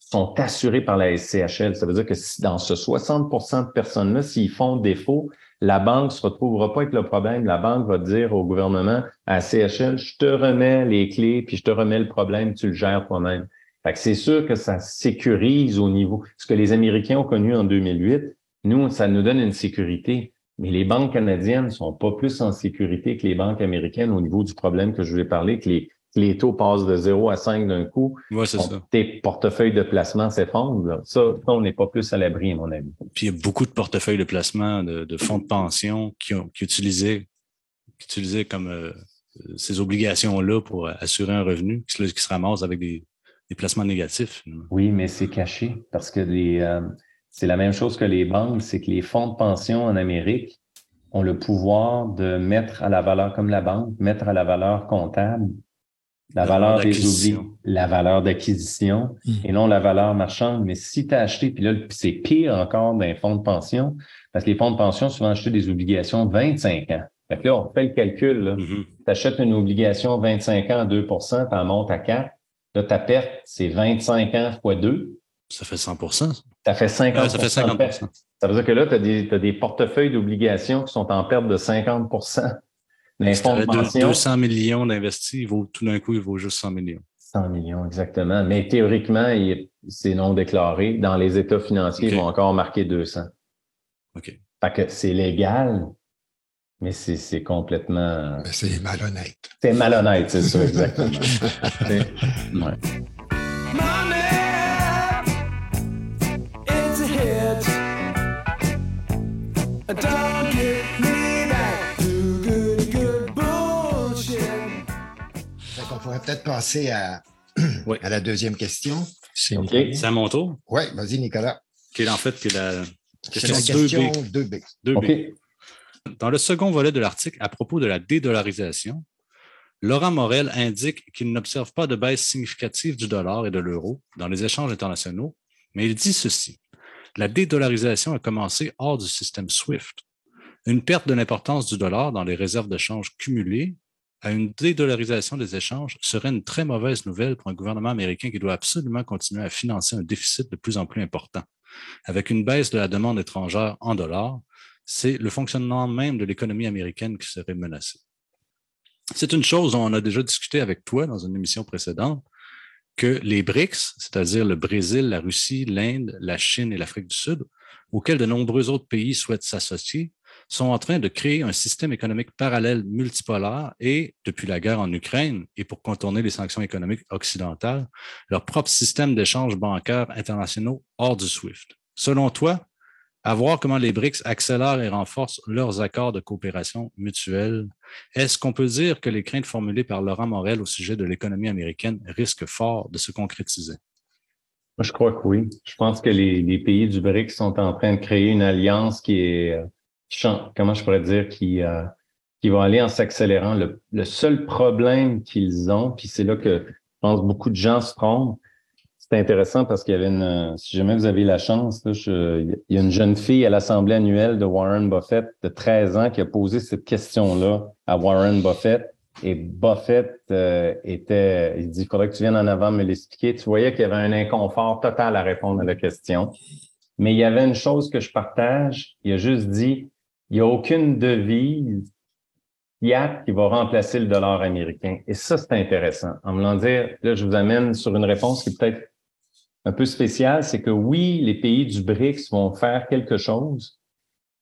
sont assurées par la SCHL. Ça veut dire que si dans ce 60% de personnes-là, s'ils font défaut, la banque se retrouvera pas avec le problème. La banque va dire au gouvernement, à CHL, je te remets les clés, puis je te remets le problème, tu le gères toi-même. Fait que c'est sûr que ça sécurise au niveau. Ce que les Américains ont connu en 2008, nous, ça nous donne une sécurité. Mais les banques canadiennes sont pas plus en sécurité que les banques américaines au niveau du problème que je ai parlé, que les, les taux passent de 0 à 5 d'un coup. Ouais, c'est ça. Tes portefeuilles de placement s'effondrent. Ça, on n'est pas plus à l'abri, à mon avis. Puis il y a beaucoup de portefeuilles de placement de, fonds de pension qui, ont, qui utilisaient, qui utilisaient comme euh, ces obligations-là pour assurer un revenu qui se, qui se ramassent avec des, des placements négatifs. Oui, mais c'est caché parce que les, euh, c'est la même chose que les banques, c'est que les fonds de pension en Amérique ont le pouvoir de mettre à la valeur, comme la banque, mettre à la valeur comptable la, valeur des oublis, la valeur d'acquisition mmh. et non la valeur marchande. Mais si tu as acheté, puis là, c'est pire encore d'un fonds de pension, parce que les fonds de pension souvent acheté des obligations 25 ans. Fait que là, on fait le calcul. Mmh tu achètes une obligation 25 ans à 2 tu en montes à 4. Là, ta perte, c'est 25 ans fois 2. Ça fait 100% Ça fait 50 Ça fait 50 Ça veut dire que là, tu as, des portefeuilles d'obligations qui sont en perte de 50 Mais si 200 millions d'investis, vaut, tout d'un coup, il vaut juste 100 millions. 100 millions, exactement. Mais théoriquement, c'est non déclaré. Dans les états financiers, ils vont encore marquer 200. OK. Fait que c'est légal, mais c'est complètement... Mais c'est malhonnête. C'est malhonnête, c'est ça, exactement. <laughs> ouais. Peut-être passer à, <clears throat> à la deuxième question. C'est à mon tour? Oui, vas-y, Nicolas. Qui est en fait que la question, la question 2B. 2B. Dans le second volet de l'article à propos de la dédollarisation, Laurent Morel indique qu'il n'observe pas de baisse significative du dollar et de l'euro dans les échanges internationaux, mais il dit ceci. La dédollarisation a commencé hors du système SWIFT. Une perte de l'importance du dollar dans les réserves de change cumulées à une dédollarisation des échanges serait une très mauvaise nouvelle pour un gouvernement américain qui doit absolument continuer à financer un déficit de plus en plus important. Avec une baisse de la demande étrangère en dollars, c'est le fonctionnement même de l'économie américaine qui serait menacé. C'est une chose dont on a déjà discuté avec toi dans une émission précédente, que les BRICS, c'est-à-dire le Brésil, la Russie, l'Inde, la Chine et l'Afrique du Sud, auxquels de nombreux autres pays souhaitent s'associer, sont en train de créer un système économique parallèle multipolaire et, depuis la guerre en Ukraine et pour contourner les sanctions économiques occidentales, leur propre système d'échanges bancaires internationaux hors du SWIFT. Selon toi, à voir comment les BRICS accélèrent et renforcent leurs accords de coopération mutuelle, est-ce qu'on peut dire que les craintes formulées par Laurent Morel au sujet de l'économie américaine risquent fort de se concrétiser? je crois que oui. Je pense que les, pays du BRICS sont en train de créer une alliance qui est euh, comment je pourrais dire, qui, euh, qui va aller en s'accélérant. Le, le, seul problème qu'ils ont, puis c'est là que je pense beaucoup de gens se trompent, c'est intéressant parce qu'il y avait une, si jamais vous avez la chance, là, il y a une jeune fille à l'Assemblée annuelle de Warren Buffett de 13 ans qui a posé cette question-là à Warren Buffett. Et Buffett euh, était, il dit, il faudrait que tu viennes en avant me l'expliquer. Tu voyais qu'il y avait un inconfort total à répondre à la question. Mais il y avait une chose que je partage. Il a juste dit, il n'y a aucune devise fiat qui va remplacer le dollar américain. Et ça, c'est intéressant. En voulant dire, là, je vous amène sur une réponse qui est peut-être un peu spéciale, c'est que oui, les pays du BRICS vont faire quelque chose,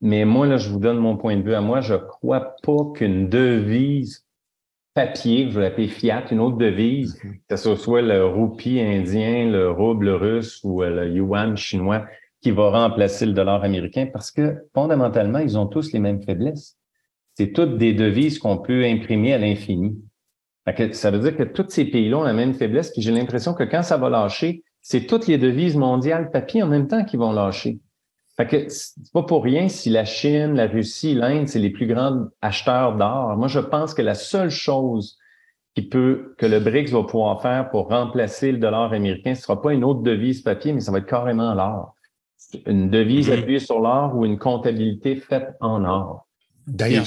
mais moi, là, je vous donne mon point de vue à moi. Je crois pas qu'une devise papier, je vais l'appeler fiat, une autre devise, que ce soit le roupie indien, le rouble russe ou le yuan chinois, qui va remplacer le dollar américain parce que fondamentalement, ils ont tous les mêmes faiblesses. C'est toutes des devises qu'on peut imprimer à l'infini. Ça veut dire que tous ces pays-là ont la même faiblesse, puis j'ai l'impression que quand ça va lâcher, c'est toutes les devises mondiales papier en même temps qui vont lâcher. Fait que c'est pas pour rien si la Chine, la Russie, l'Inde, c'est les plus grands acheteurs d'or. Moi, je pense que la seule chose qui peut, que le BRICS va pouvoir faire pour remplacer le dollar américain, ce sera pas une autre devise papier, mais ça va être carrément l'or. Une devise appuyée sur l'or ou une comptabilité faite en or. D'ailleurs,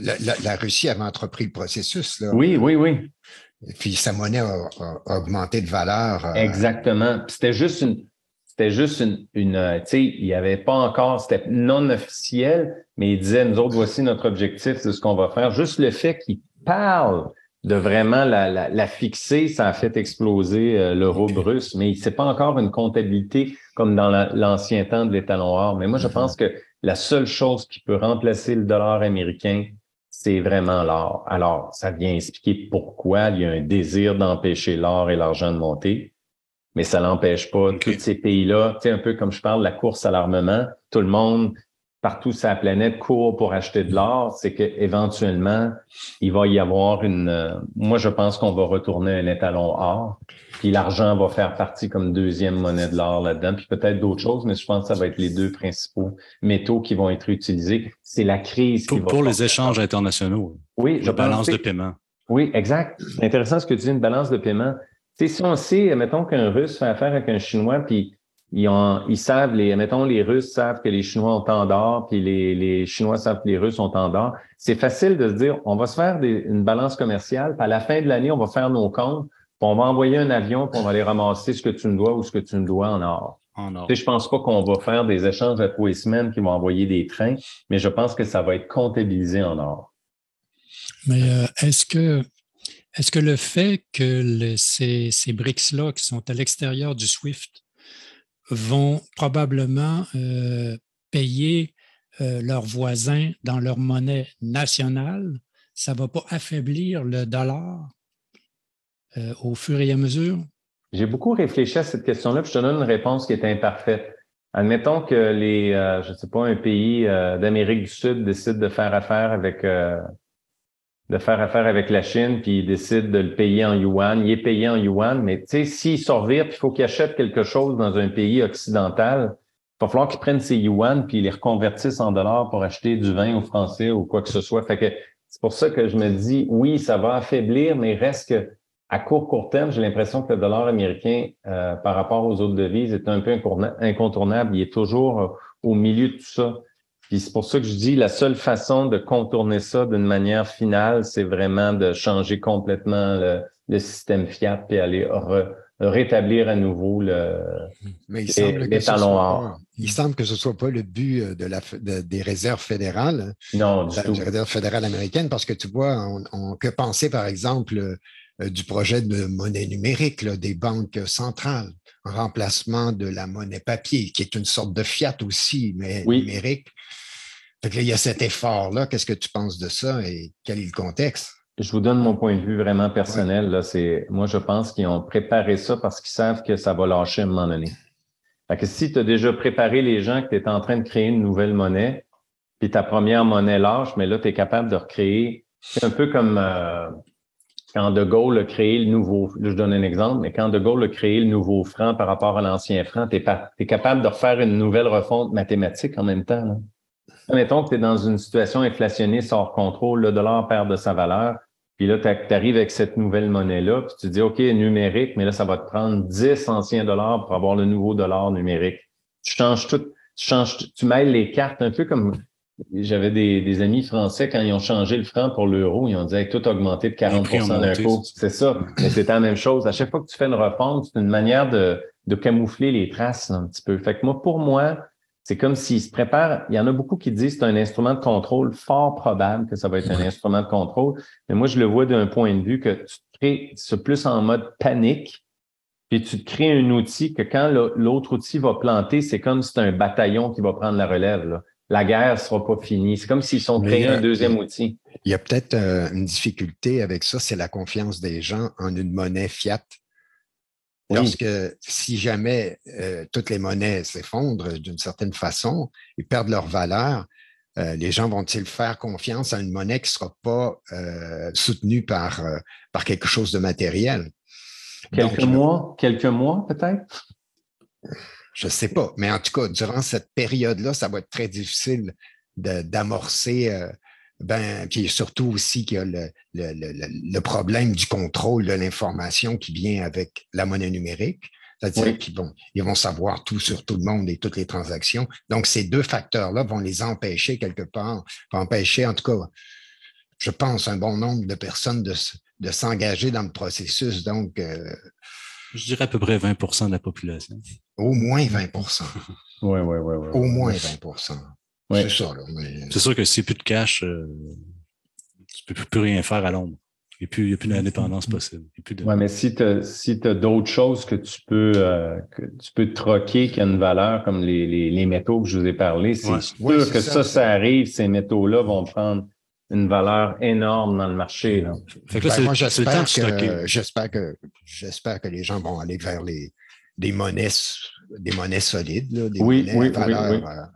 la, Russie avait entrepris le processus. Là. Oui, oui, oui. Et puis sa monnaie a, augmenté de valeur. Euh, Exactement. C'était juste une, c'était juste une, une euh, tu sais, il n'y avait pas encore, c'était non officiel, mais il disait, nous autres, voici notre objectif, c'est ce qu'on va faire. Juste le fait qu'il parle de vraiment la, la, fixer, ça a fait exploser euh, l'euro russe, mais c'est pas encore une comptabilité comme dans l'ancien temps de l'étalon or. Mais moi, je mm-hmm. pense que la seule chose qui peut remplacer le dollar américain, c'est vraiment l'or. Alors, ça vient expliquer pourquoi il y a un désir d'empêcher l'or et l'argent de monter mais ça n'empêche pas tous ces pays-là, tu sais, un peu comme je parle, la course à l'armement, tout le monde, partout sur la planète, court pour acheter de l'or, c'est qu'éventuellement, il va y avoir une... Euh, moi, je pense qu'on va retourner un étalon or, puis l'argent va faire partie comme deuxième monnaie de l'or là-dedans, puis peut-être d'autres choses, mais je pense que ça va être les deux principaux métaux qui vont être utilisés. C'est la crise pour, qui va Pour les échanges internationaux. Oui, la balance de paiement. Oui, exact. C'est intéressant ce que tu dis, une balance de paiement si on sait, mettons qu'un Russe fait affaire avec un Chinois, puis ils, ont, ils savent, les, mettons, les Russes savent que les Chinois ont tant d'or, puis les, les Chinois savent que les Russes ont tant d'or. C'est facile de se dire, on va se faire une balance commerciale, puis à la fin de l'année, on va faire nos comptes, puis on va envoyer un avion, puis on va aller ramasser ce que tu me dois ou ce que tu me dois en or. En or. Tu sais, je pense pas qu'on va faire des échanges à trois semaines qui vont envoyer des trains, mais je pense que ça va être comptabilisé en or. Mais euh, est-ce que est-ce que le fait que ces, ces BRICS-là, qui sont à l'extérieur du SWIFT, vont probablement euh, payer euh, leurs voisins dans leur monnaie nationale, ça ne va pas affaiblir le dollar euh, au fur et à mesure? J'ai beaucoup réfléchi à cette question-là, puis je te donne une réponse qui est imparfaite. Admettons que les, je ne sais pas, un pays d'Amérique du Sud décide de faire affaire avec de faire affaire avec la Chine, puis il décide de le payer en yuan. Il est payé en yuan, mais tu sais, s'il sort vite, il faut qu'il achète quelque chose dans un pays occidental, il va falloir qu'il prenne ses yuan puis il les reconvertisse en dollars pour acheter du vin aux Français ou quoi que ce soit. C'est pour ça que je me dis, oui, ça va affaiblir, mais reste que à court, court terme, j'ai l'impression que le dollar américain, euh, par rapport aux autres devises, est un peu incontournable. Il est toujours euh, au milieu de tout ça. Puis c'est pour ça que je dis la seule façon de contourner ça d'une manière finale, c'est vraiment de changer complètement le, système Fiat et aller rétablir à nouveau le, Mais il semble les, talons Il semble que ce ne soit pas le but euh, de la, des réserves fédérales. Non, du la, tout. réserve fédérale américaine, parce que tu vois, on, on que penser, par exemple, euh, du projet de monnaie numérique là, des banques centrales en remplacement de la monnaie papier, qui est une sorte de fiat aussi, mais numérique. Fait que là, il y a cet effort-là. Qu'est-ce que tu penses de ça et quel est le contexte? Je vous donne mon point de vue vraiment personnel. Là, c'est, moi, je pense qu'ils ont préparé ça parce qu'ils savent que ça va lâcher à un moment donné. Fait que si tu as déjà préparé les gens que tu es en train de créer une nouvelle monnaie, puis ta première monnaie lâche, mais là, tu es capable de recréer. C'est un peu comme euh, quand De Gaulle a créé le nouveau, je donne un exemple, mais quand De Gaulle a créé le nouveau franc par rapport à l'ancien franc, tu es, capable de refaire une nouvelle refonte mathématique en même temps. Là. Mettons que tu es dans une situation inflationniste hors contrôle, le dollar perd de sa valeur, puis là, tu arrives avec cette nouvelle monnaie-là, puis tu dis, OK, numérique, mais là, ça va te prendre 10 anciens dollars pour avoir le nouveau dollar numérique. Tu changes tout, tu changes, tu mêles les cartes un peu comme j'avais des, amis français, quand ils ont changé le franc pour l'euro, ils ont dit tout augmenté de 40 d'un coup. C'est ça. Mais c'était la même chose. À chaque fois que tu fais une refonte, c'est une manière de, de camoufler les traces un petit peu. Fait que moi, pour moi, c'est comme s'ils se préparent. Il y en a beaucoup qui disent que c'est un instrument de contrôle fort probable que ça va être un instrument de contrôle. Mais moi, je le vois d'un point de vue que tu crées, c'est plus en mode panique. Puis tu crées un outil que quand l'autre outil va planter, c'est comme si c'est un bataillon qui va prendre la relève. La guerre ne sera pas finie. C'est comme s'ils sont créés un deuxième outil. Il y a peut-être euh, une difficulté avec ça, c'est la confiance des gens en une monnaie fiat Lorsque, si jamais euh, toutes les monnaies s'effondrent d'une certaine façon et perdent leur valeur, euh, les gens vont-ils faire confiance à une monnaie qui ne sera pas euh, soutenue par, par quelque chose de matériel? Quelques mois, quelques mois peut-être? Je ne sais pas, mais en tout cas, durant cette période-là, ça va être très difficile d'amorcer ben, puis surtout aussi qu'il y a le, le, le, le, problème du contrôle de l'information qui vient avec la monnaie numérique. C'est-à-dire qu'ils bon, ils vont savoir tout sur tout le monde et toutes les transactions. Donc, ces deux facteurs-là vont les empêcher quelque part, vont empêcher, en tout cas, je pense, un bon nombre de personnes de, de s'engager dans le processus. Donc, euh, je dirais à peu près 20% de la population. Au moins 20 Oui, oui, oui. Ouais, au moins 20 c'est ça. C'est sûr que s'il n'y a plus de cash, euh, tu ne peux plus rien faire à l'ombre. Il n'y a plus d'indépendance possible. Oui, mais si tu as, si d'autres choses que tu peux euh, que tu peux troquer qui a une valeur comme les, les, les métaux que je vous ai parlé, c'est sûr que ça, ça, arrive, ces métaux-là vont prendre une valeur énorme dans le marché. Là. Fait que ben, moi, j'espère que, j'espère que j'espère que les gens vont aller vers les des monnaies des monnaies solides, là, des oui, monnaies oui, valeur, oui, euh,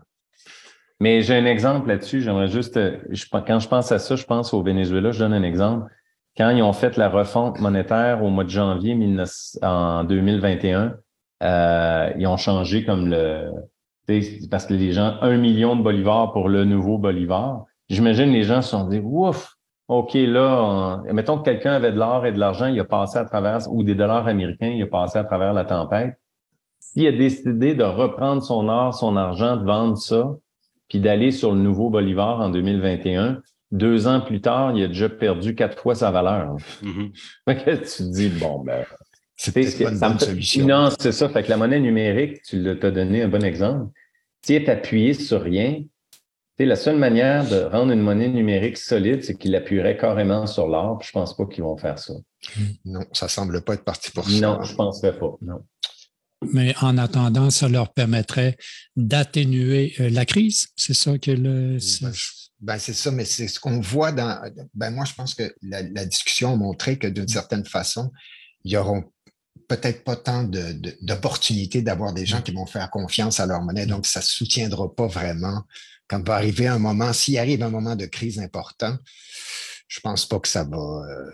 mais j'ai un exemple là-dessus. J'aimerais juste, euh, quand je pense à ça, je pense au Venezuela. Je donne un exemple. Quand ils ont fait la refonte monétaire au mois de janvier en 2021, euh, ils ont changé comme le, parce que les gens, un million de bolivars pour le nouveau bolivar. J'imagine les gens se sont dit, ouf, OK, là, mettons que quelqu'un avait de l'or et de l'argent, il a passé à travers, ou des dollars américains, il a passé à travers la tempête. S'il a décidé de reprendre son or, son argent, de vendre ça, puis d'aller sur le nouveau Bolivar en 2021, deux ans plus tard, il a déjà perdu quatre fois sa valeur. Mm-hmm. tu te dis, bon, ben. C'est une bonne solution. Non, c'est ça. Fait que la monnaie numérique, tu l'as donné un bon exemple. Si est appuyé sur rien, la seule manière de rendre une monnaie numérique solide, c'est qu'il appuierait carrément sur l'or. Je pense pas qu'ils vont faire ça. Non, ça semble pas être parti pour ça. Non, je penserais pas. Non mais en attendant, ça leur permettrait d'atténuer euh, la crise. C'est ça que le. Ben, ben, c'est ça, mais c'est ce qu'on voit dans. Ben, moi, je pense que la, discussion a montré que d'une certaine façon, il y auront peut-être pas tant d'opportunités d'avoir des gens qui vont faire confiance à leur monnaie. Donc, ça ne soutiendra pas vraiment. Quand va arriver un moment, s'il arrive un moment de crise important, je pense pas que ça va. Euh,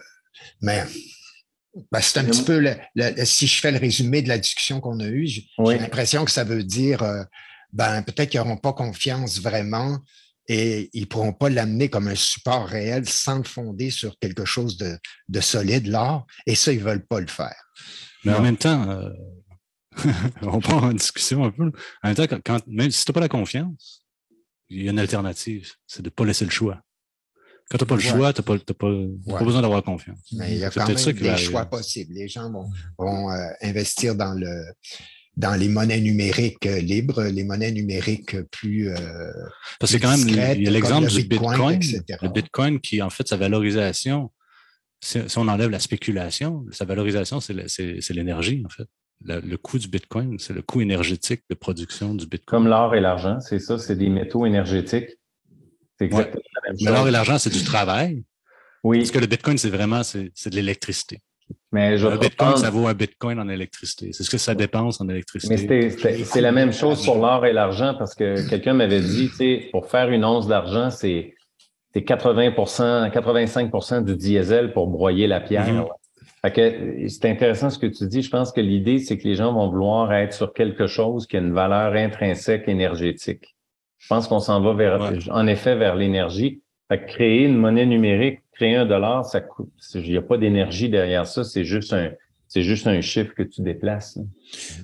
mais ben, c'est un petit peu, si je fais le résumé de la discussion qu'on a eue, j'ai l'impression que ça veut dire, euh, ben, peut-être qu'ils n'auront pas confiance vraiment et ils ne pourront pas l'amener comme un support réel sans le fonder sur quelque chose de, solide, l'art, et ça, ils ne veulent pas le faire. Mais en même temps, euh, <laughs> on prend en discussion un peu. En même temps, quand, même si tu n'as pas la confiance, il y a une alternative, c'est de ne pas laisser le choix. Quand tu n'as pas le choix, tu n'as pas, besoin d'avoir confiance. Mais il y a quand même des choix possibles. Les gens vont, euh, investir dans le dans les monnaies numériques euh, libres, les monnaies numériques plus. Euh, Parce que quand même, il y a l'exemple du Bitcoin. Le Bitcoin qui, en fait, sa valorisation, si, on enlève la spéculation, sa valorisation, c'est l'énergie, en fait. Le, coût du Bitcoin, c'est le coût énergétique de production du Bitcoin. Comme l'or et l'argent, c'est ça, c'est des métaux énergétiques. C'est exactement la même chose. L'or et l'argent, c'est du travail. Oui. Parce que le Bitcoin, c'est vraiment c'est, de l'électricité. Mais je un Bitcoin, ça vaut un Bitcoin en électricité. C'est ce que ça dépense en électricité. Mais c'est la même chose pour l'or et l'argent parce que quelqu'un m'avait dit, tu sais, pour faire une once d'argent, c'est 80 85% du diesel pour broyer la pierre. Mm-hmm. c'est intéressant ce que tu dis. Je pense que l'idée, c'est que les gens vont vouloir être sur quelque chose qui a une valeur intrinsèque énergétique. Je pense qu'on s'en va vers, en effet, vers l'énergie. créer une monnaie numérique, créer un dollar, ça coûte, il n'y a pas d'énergie derrière ça, c'est juste un, c'est juste un chiffre que tu déplaces.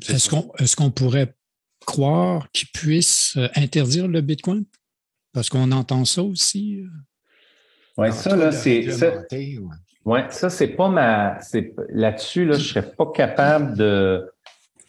Est-ce qu'on, est-ce qu'on pourrait croire qu'ils puissent euh, interdire le Bitcoin? Parce qu'on entend ça aussi. Euh. Oui, ça, là, c'est. Oui, ça, c'est pas ma. Là-dessus, là, je serais pas capable de.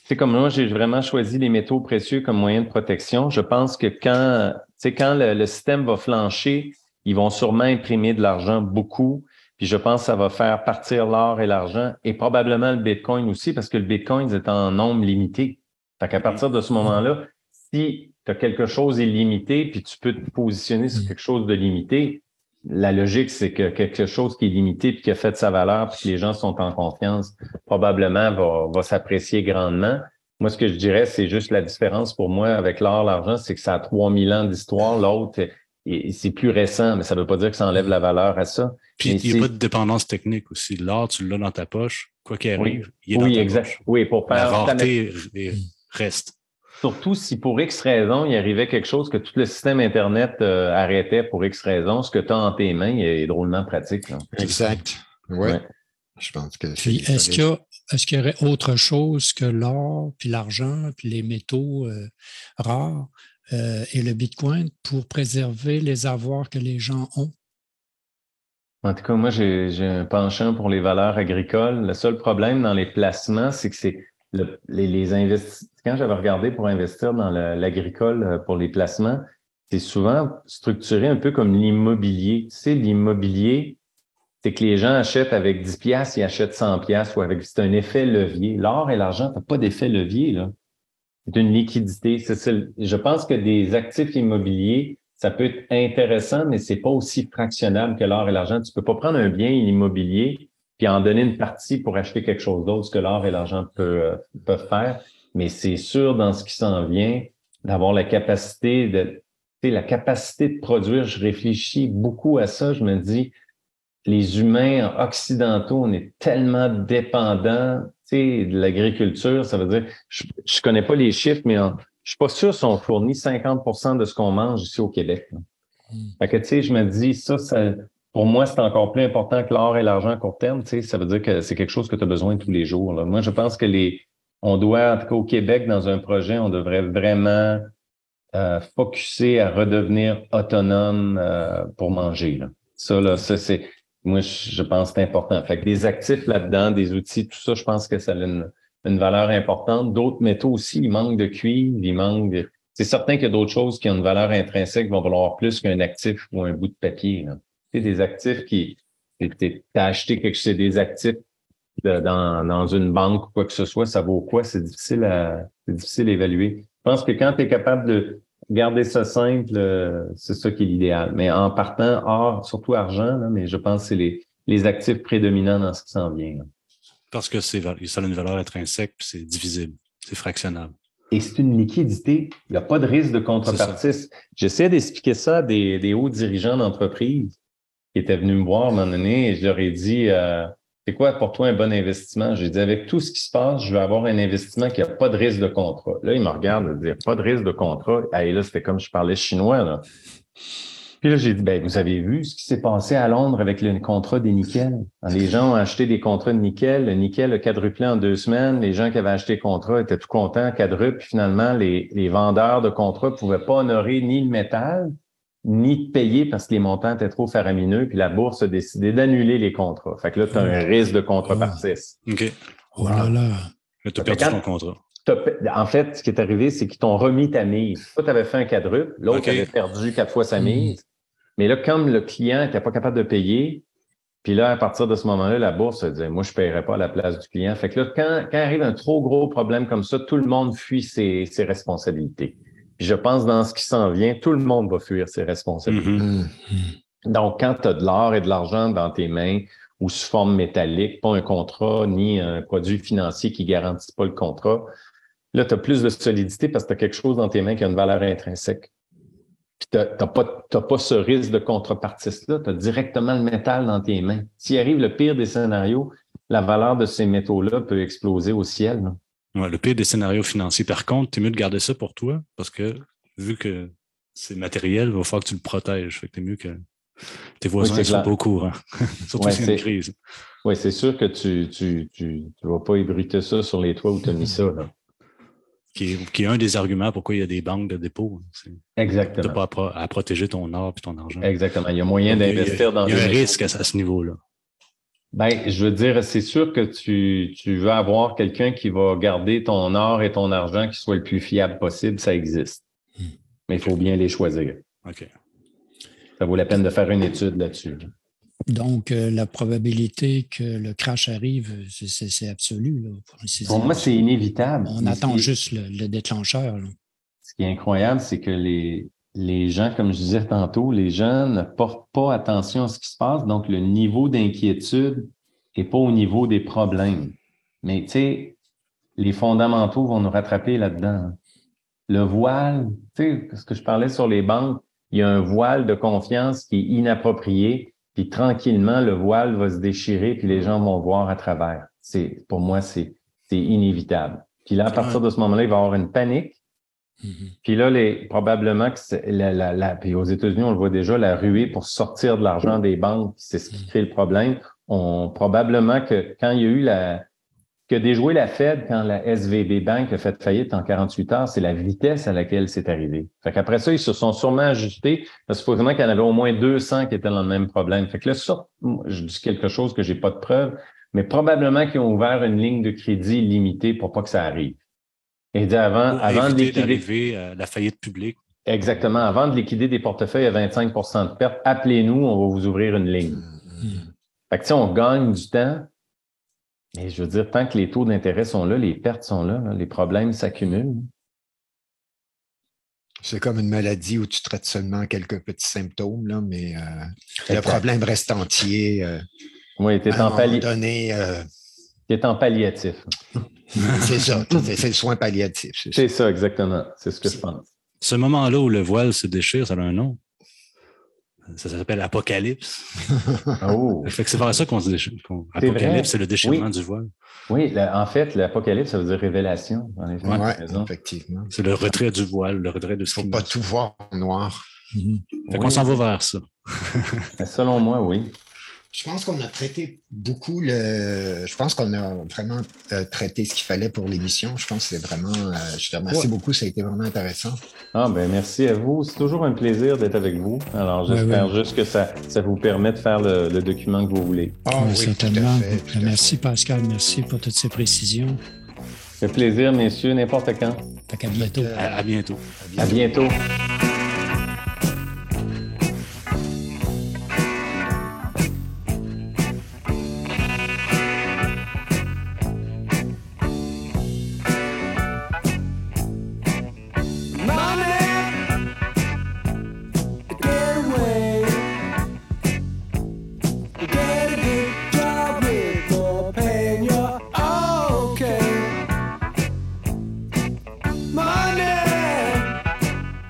C'est comme moi, j'ai vraiment choisi les métaux précieux comme moyen de protection. Je pense que quand, quand le, système va flancher, ils vont sûrement imprimer de l'argent beaucoup. Puis je pense que ça va faire partir l'or et l'argent et probablement le Bitcoin aussi, parce que le Bitcoin est en nombre limité. Fait qu'à partir de ce moment-là, si tu as quelque chose illimité, puis tu peux te positionner sur quelque chose de limité, la logique, c'est que quelque chose qui est limité puis qui a fait sa valeur puis que les gens sont en confiance, probablement va, va s'apprécier grandement. Moi, ce que je dirais, c'est juste la différence pour moi avec l'or, l'argent, c'est que ça a 3000 ans d'histoire. L'autre, c'est plus récent, mais ça ne veut pas dire que ça enlève la valeur à ça. Puis il n'y a pas de dépendance technique aussi. L'or, tu l'as dans ta poche, quoi qu'il arrive, il est dans ta exact. Poche. Oui, pour faire. La rareté reste. Surtout si pour X raison, il arrivait quelque chose que tout le système Internet euh, arrêtait pour X raison, ce que tu as en tes mains est drôlement pratique. Exact. Oui. Ouais. Je pense que est-ce qu'il y, est y, aurait autre chose que l'or, puis l'argent, puis les métaux euh, rares euh, et le Bitcoin pour préserver les avoirs que les gens ont? En tout cas, moi, j'ai un penchant pour les valeurs agricoles. Le seul problème dans les placements, c'est que c'est les, quand j'avais regardé pour investir dans l'agricole euh, pour les placements, c'est souvent structuré un peu comme l'immobilier. Tu sais, l'immobilier, c'est que les gens achètent avec 10 piastres, ils achètent 100 piastres ou avec, c'est un effet levier. L'or et l'argent, t'as pas d'effet levier, là. C'est une liquidité. je pense que des actifs immobiliers, ça peut être intéressant, mais c'est pas aussi fractionnable que l'or et l'argent. Tu peux pas prendre un bien immobilier puis en donner une partie pour acheter quelque chose d'autre, ce que l'or et l'argent peuvent, peuvent faire. Mais c'est sûr, dans ce qui s'en vient, d'avoir la capacité de, la capacité de produire. Je réfléchis beaucoup à ça. Je me dis, les humains occidentaux, on est tellement dépendants de l'agriculture. Ça veut dire, je, je connais pas les chiffres, mais je suis pas sûr si on fournit 50% de ce qu'on mange ici au Québec. Hmm. Fait que, tu sais, je me dis, ça, ça, pour moi, c'est encore plus important que l'or et l'argent à court terme. Tu sais, ça veut dire que c'est quelque chose que tu as besoin tous les jours. Là. Moi, je pense que les, on doit, en tout cas au Québec, dans un projet, on devrait vraiment euh, focuser à redevenir autonome euh, pour manger. Là. Ça, là, ça, c'est. Moi, je pense que c'est important. Fait que des actifs là-dedans, des outils, tout ça, je pense que ça a une, une valeur importante. D'autres métaux aussi, il manque de cuivre, il manque de. C'est certain qu'il y a d'autres choses qui ont une valeur intrinsèque vont valoir plus qu'un actif ou un bout de papier. Là des actifs qui, tu as acheté quelque chose, des actifs dans, dans une banque ou quoi que ce soit, ça vaut quoi? C'est difficile à, c'est difficile à évaluer. Je pense que quand tu es capable de garder ça simple, euh, c'est ça qui est l'idéal. Mais en partant, or, surtout argent, là, mais je pense que c'est les, les actifs prédominants dans ce qui s'en vient. Parce que c'est, ça a une valeur intrinsèque, puis c'est divisible, c'est fractionnable. Et c'est une liquidité. Il n'y a pas de risque de contrepartie. J'essaie d'expliquer ça à des, des hauts dirigeants d'entreprise qui était venu me voir à un moment donné et je leur ai dit euh, C'est quoi pour toi un bon investissement? J'ai dit avec tout ce qui se passe, je veux avoir un investissement qui n'a pas de risque de contrat. Là, il me regarde et dit pas de risque de contrat. Et là, c'était comme je parlais chinois. Là. Puis là, j'ai dit, ben, vous avez vu ce qui s'est passé à Londres avec le contrat des nickels. Les gens ont acheté des contrats de nickel. Le nickel a quadruplé en deux semaines. Les gens qui avaient acheté le contrat étaient tout contents, quadruple. Puis finalement, les, les vendeurs de contrats ne pouvaient pas honorer ni le métal, ni de payer parce que les montants étaient trop faramineux, puis la bourse a décidé d'annuler les contrats. Fait que là, tu as un risque de contrepartie. OK. Oh là là. tu as perdu ton contrat. En fait, ce qui est arrivé, c'est qu'ils t'ont remis ta mise. Toi, tu avais fait un quadruple, l'autre avait perdu quatre fois sa hmm. mise. Mais là, comme le client n'était pas capable de payer, puis là, à partir de ce moment-là, la bourse disait, moi, je ne paierai pas à la place du client. Fait que là, quand, quand arrive un trop gros problème comme ça, tout le monde fuit ses, ses responsabilités je pense dans ce qui s'en vient, tout le monde va fuir ses responsabilités. Mm-hmm. Mm-hmm. Donc, quand tu as de l'or et de l'argent dans tes mains ou sous forme métallique, pas un contrat ni un produit financier qui garantit pas le contrat, là, tu as plus de solidité parce que tu as quelque chose dans tes mains qui a une valeur intrinsèque. Puis tu n'as pas, pas ce risque de contrepartiste-là. Tu as directement le métal dans tes mains. S'il arrive le pire des scénarios, la valeur de ces métaux-là peut exploser au ciel. Là le pire des scénarios financiers, par contre, tu es mieux de garder ça pour toi parce que vu que c'est matériel, il va falloir que tu le protèges. Fait que es mieux que tes voisins ne soient pas au courant. <laughs> Surtout si une crise. Oui, c'est sûr que tu ne tu, tu, vas pas ébruiter ça sur les toits où tu as mis ça. qui est, un des arguments pourquoi il y a des banques de dépôt. Exactement. De pas à, protéger ton or et ton argent. Exactement. Il y a moyen d'investir dans Il y a un risque à, ce niveau-là. Ben, je veux dire, c'est sûr que tu, tu veux avoir quelqu'un qui va garder ton or et ton argent qui soit le plus fiable possible, ça existe. Hmm. Mais il faut bien les choisir. OK. Ça vaut la peine de faire une étude là-dessus. Donc, euh, la probabilité que le crash arrive, c'est absolu. pour, moi, c'est inévitable. On attend juste le, déclencheur. Ce qui est incroyable, c'est que les, les gens, comme je disais tantôt, les gens ne portent pas attention à ce qui se passe. Donc, le niveau d'inquiétude n'est pas au niveau des problèmes. Mais tu sais, les fondamentaux vont nous rattraper là-dedans. Le voile, tu sais, ce que je parlais sur les banques, il y a un voile de confiance qui est inapproprié puis tranquillement, le voile va se déchirer, puis les gens vont voir à travers. C'est, pour moi, c'est, c'est inévitable. Puis là, à partir de ce moment-là, il va y avoir une panique. Mm-hmm. Puis là, les, probablement que c'est la, la, la, puis aux États-Unis, on le voit déjà, la ruée pour sortir de l'argent des banques, c'est ce qui crée le problème. On, probablement que quand il y a eu la, que déjouer la Fed quand la SVB Bank a fait faillite en 48 heures, c'est la vitesse à laquelle c'est arrivé. Fait qu'après ça, ils se sont sûrement ajustés, parce qu'il qu'il y en avait au moins 200 qui étaient dans le même problème. Fait que là, ça, je dis quelque chose que j'ai pas de preuve, mais probablement qu'ils ont ouvert une ligne de crédit limitée pour pas que ça arrive. Et avant, avant de liquider à la faillite publique. Exactement. Avant de liquider des portefeuilles à 25% de perte, appelez-nous, on va vous ouvrir une ligne. Hmm. Fait que si on gagne du temps, mais je veux dire, tant que les taux d'intérêt sont là, les pertes sont là, les problèmes s'accumulent. C'est comme une maladie où tu traites seulement quelques petits symptômes, là, mais euh, le problème reste entier. Euh, oui, tu es, en, euh, en palliatif. <laughs> c'est ça, c'est le soin palliatif. C'est ça. ça, exactement. C'est ce que je pense. Ce moment-là où le voile se déchire, ça a un nom. Ça s'appelle Apocalypse. <laughs> Oh. c'est par ça qu'on se déchire. Apocalypse, c'est le déchirement du voile. Oui, en fait, l'Apocalypse, ça veut dire révélation. effectivement. C'est le retrait du voile, le retrait de ce Il ne faut pas tout voir en noir. On s'en va vers ça. <laughs> Selon moi, oui. Je pense qu'on a traité beaucoup le. Je pense qu'on a vraiment euh, traité ce qu'il fallait pour l'émission. Je pense que c'est vraiment. Euh, je te remercie beaucoup. Ça a été vraiment intéressant. Ah ben merci à vous. C'est toujours un plaisir d'être avec vous. Alors j'espère juste que ça, ça vous permet de faire le, document que vous voulez. Ah, oui, certainement. merci Pascal. Merci pour toutes ces précisions. Fait plaisir, messieurs, n'importe quand. À bientôt. À, bientôt. À bientôt.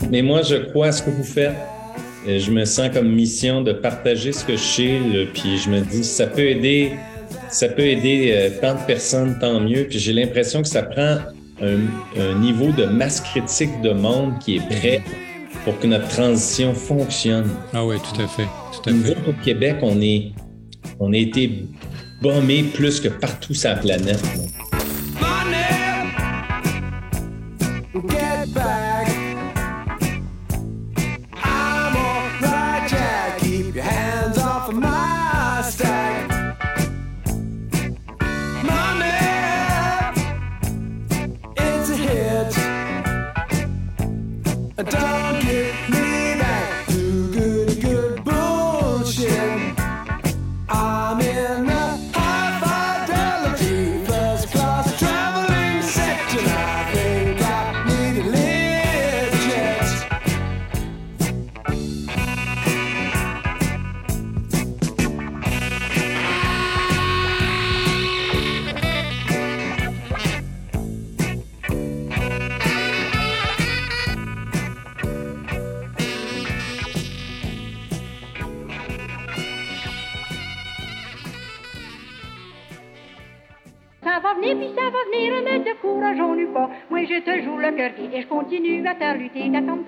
Mais moi, je crois à ce que vous faites. je me sens comme mission de partager ce que je sais. puis je me dis, ça peut aider, ça peut aider euh, tant de personnes, tant mieux. Puis j'ai l'impression que ça prend un, niveau de masse critique de monde qui est prêt pour que notre transition fonctionne. Ah oui, tout à fait. Tout à fait. au Québec, on, est, on a été bombé plus que partout sur la planète. je te joue le cœur et je continue à faire lutter. Tant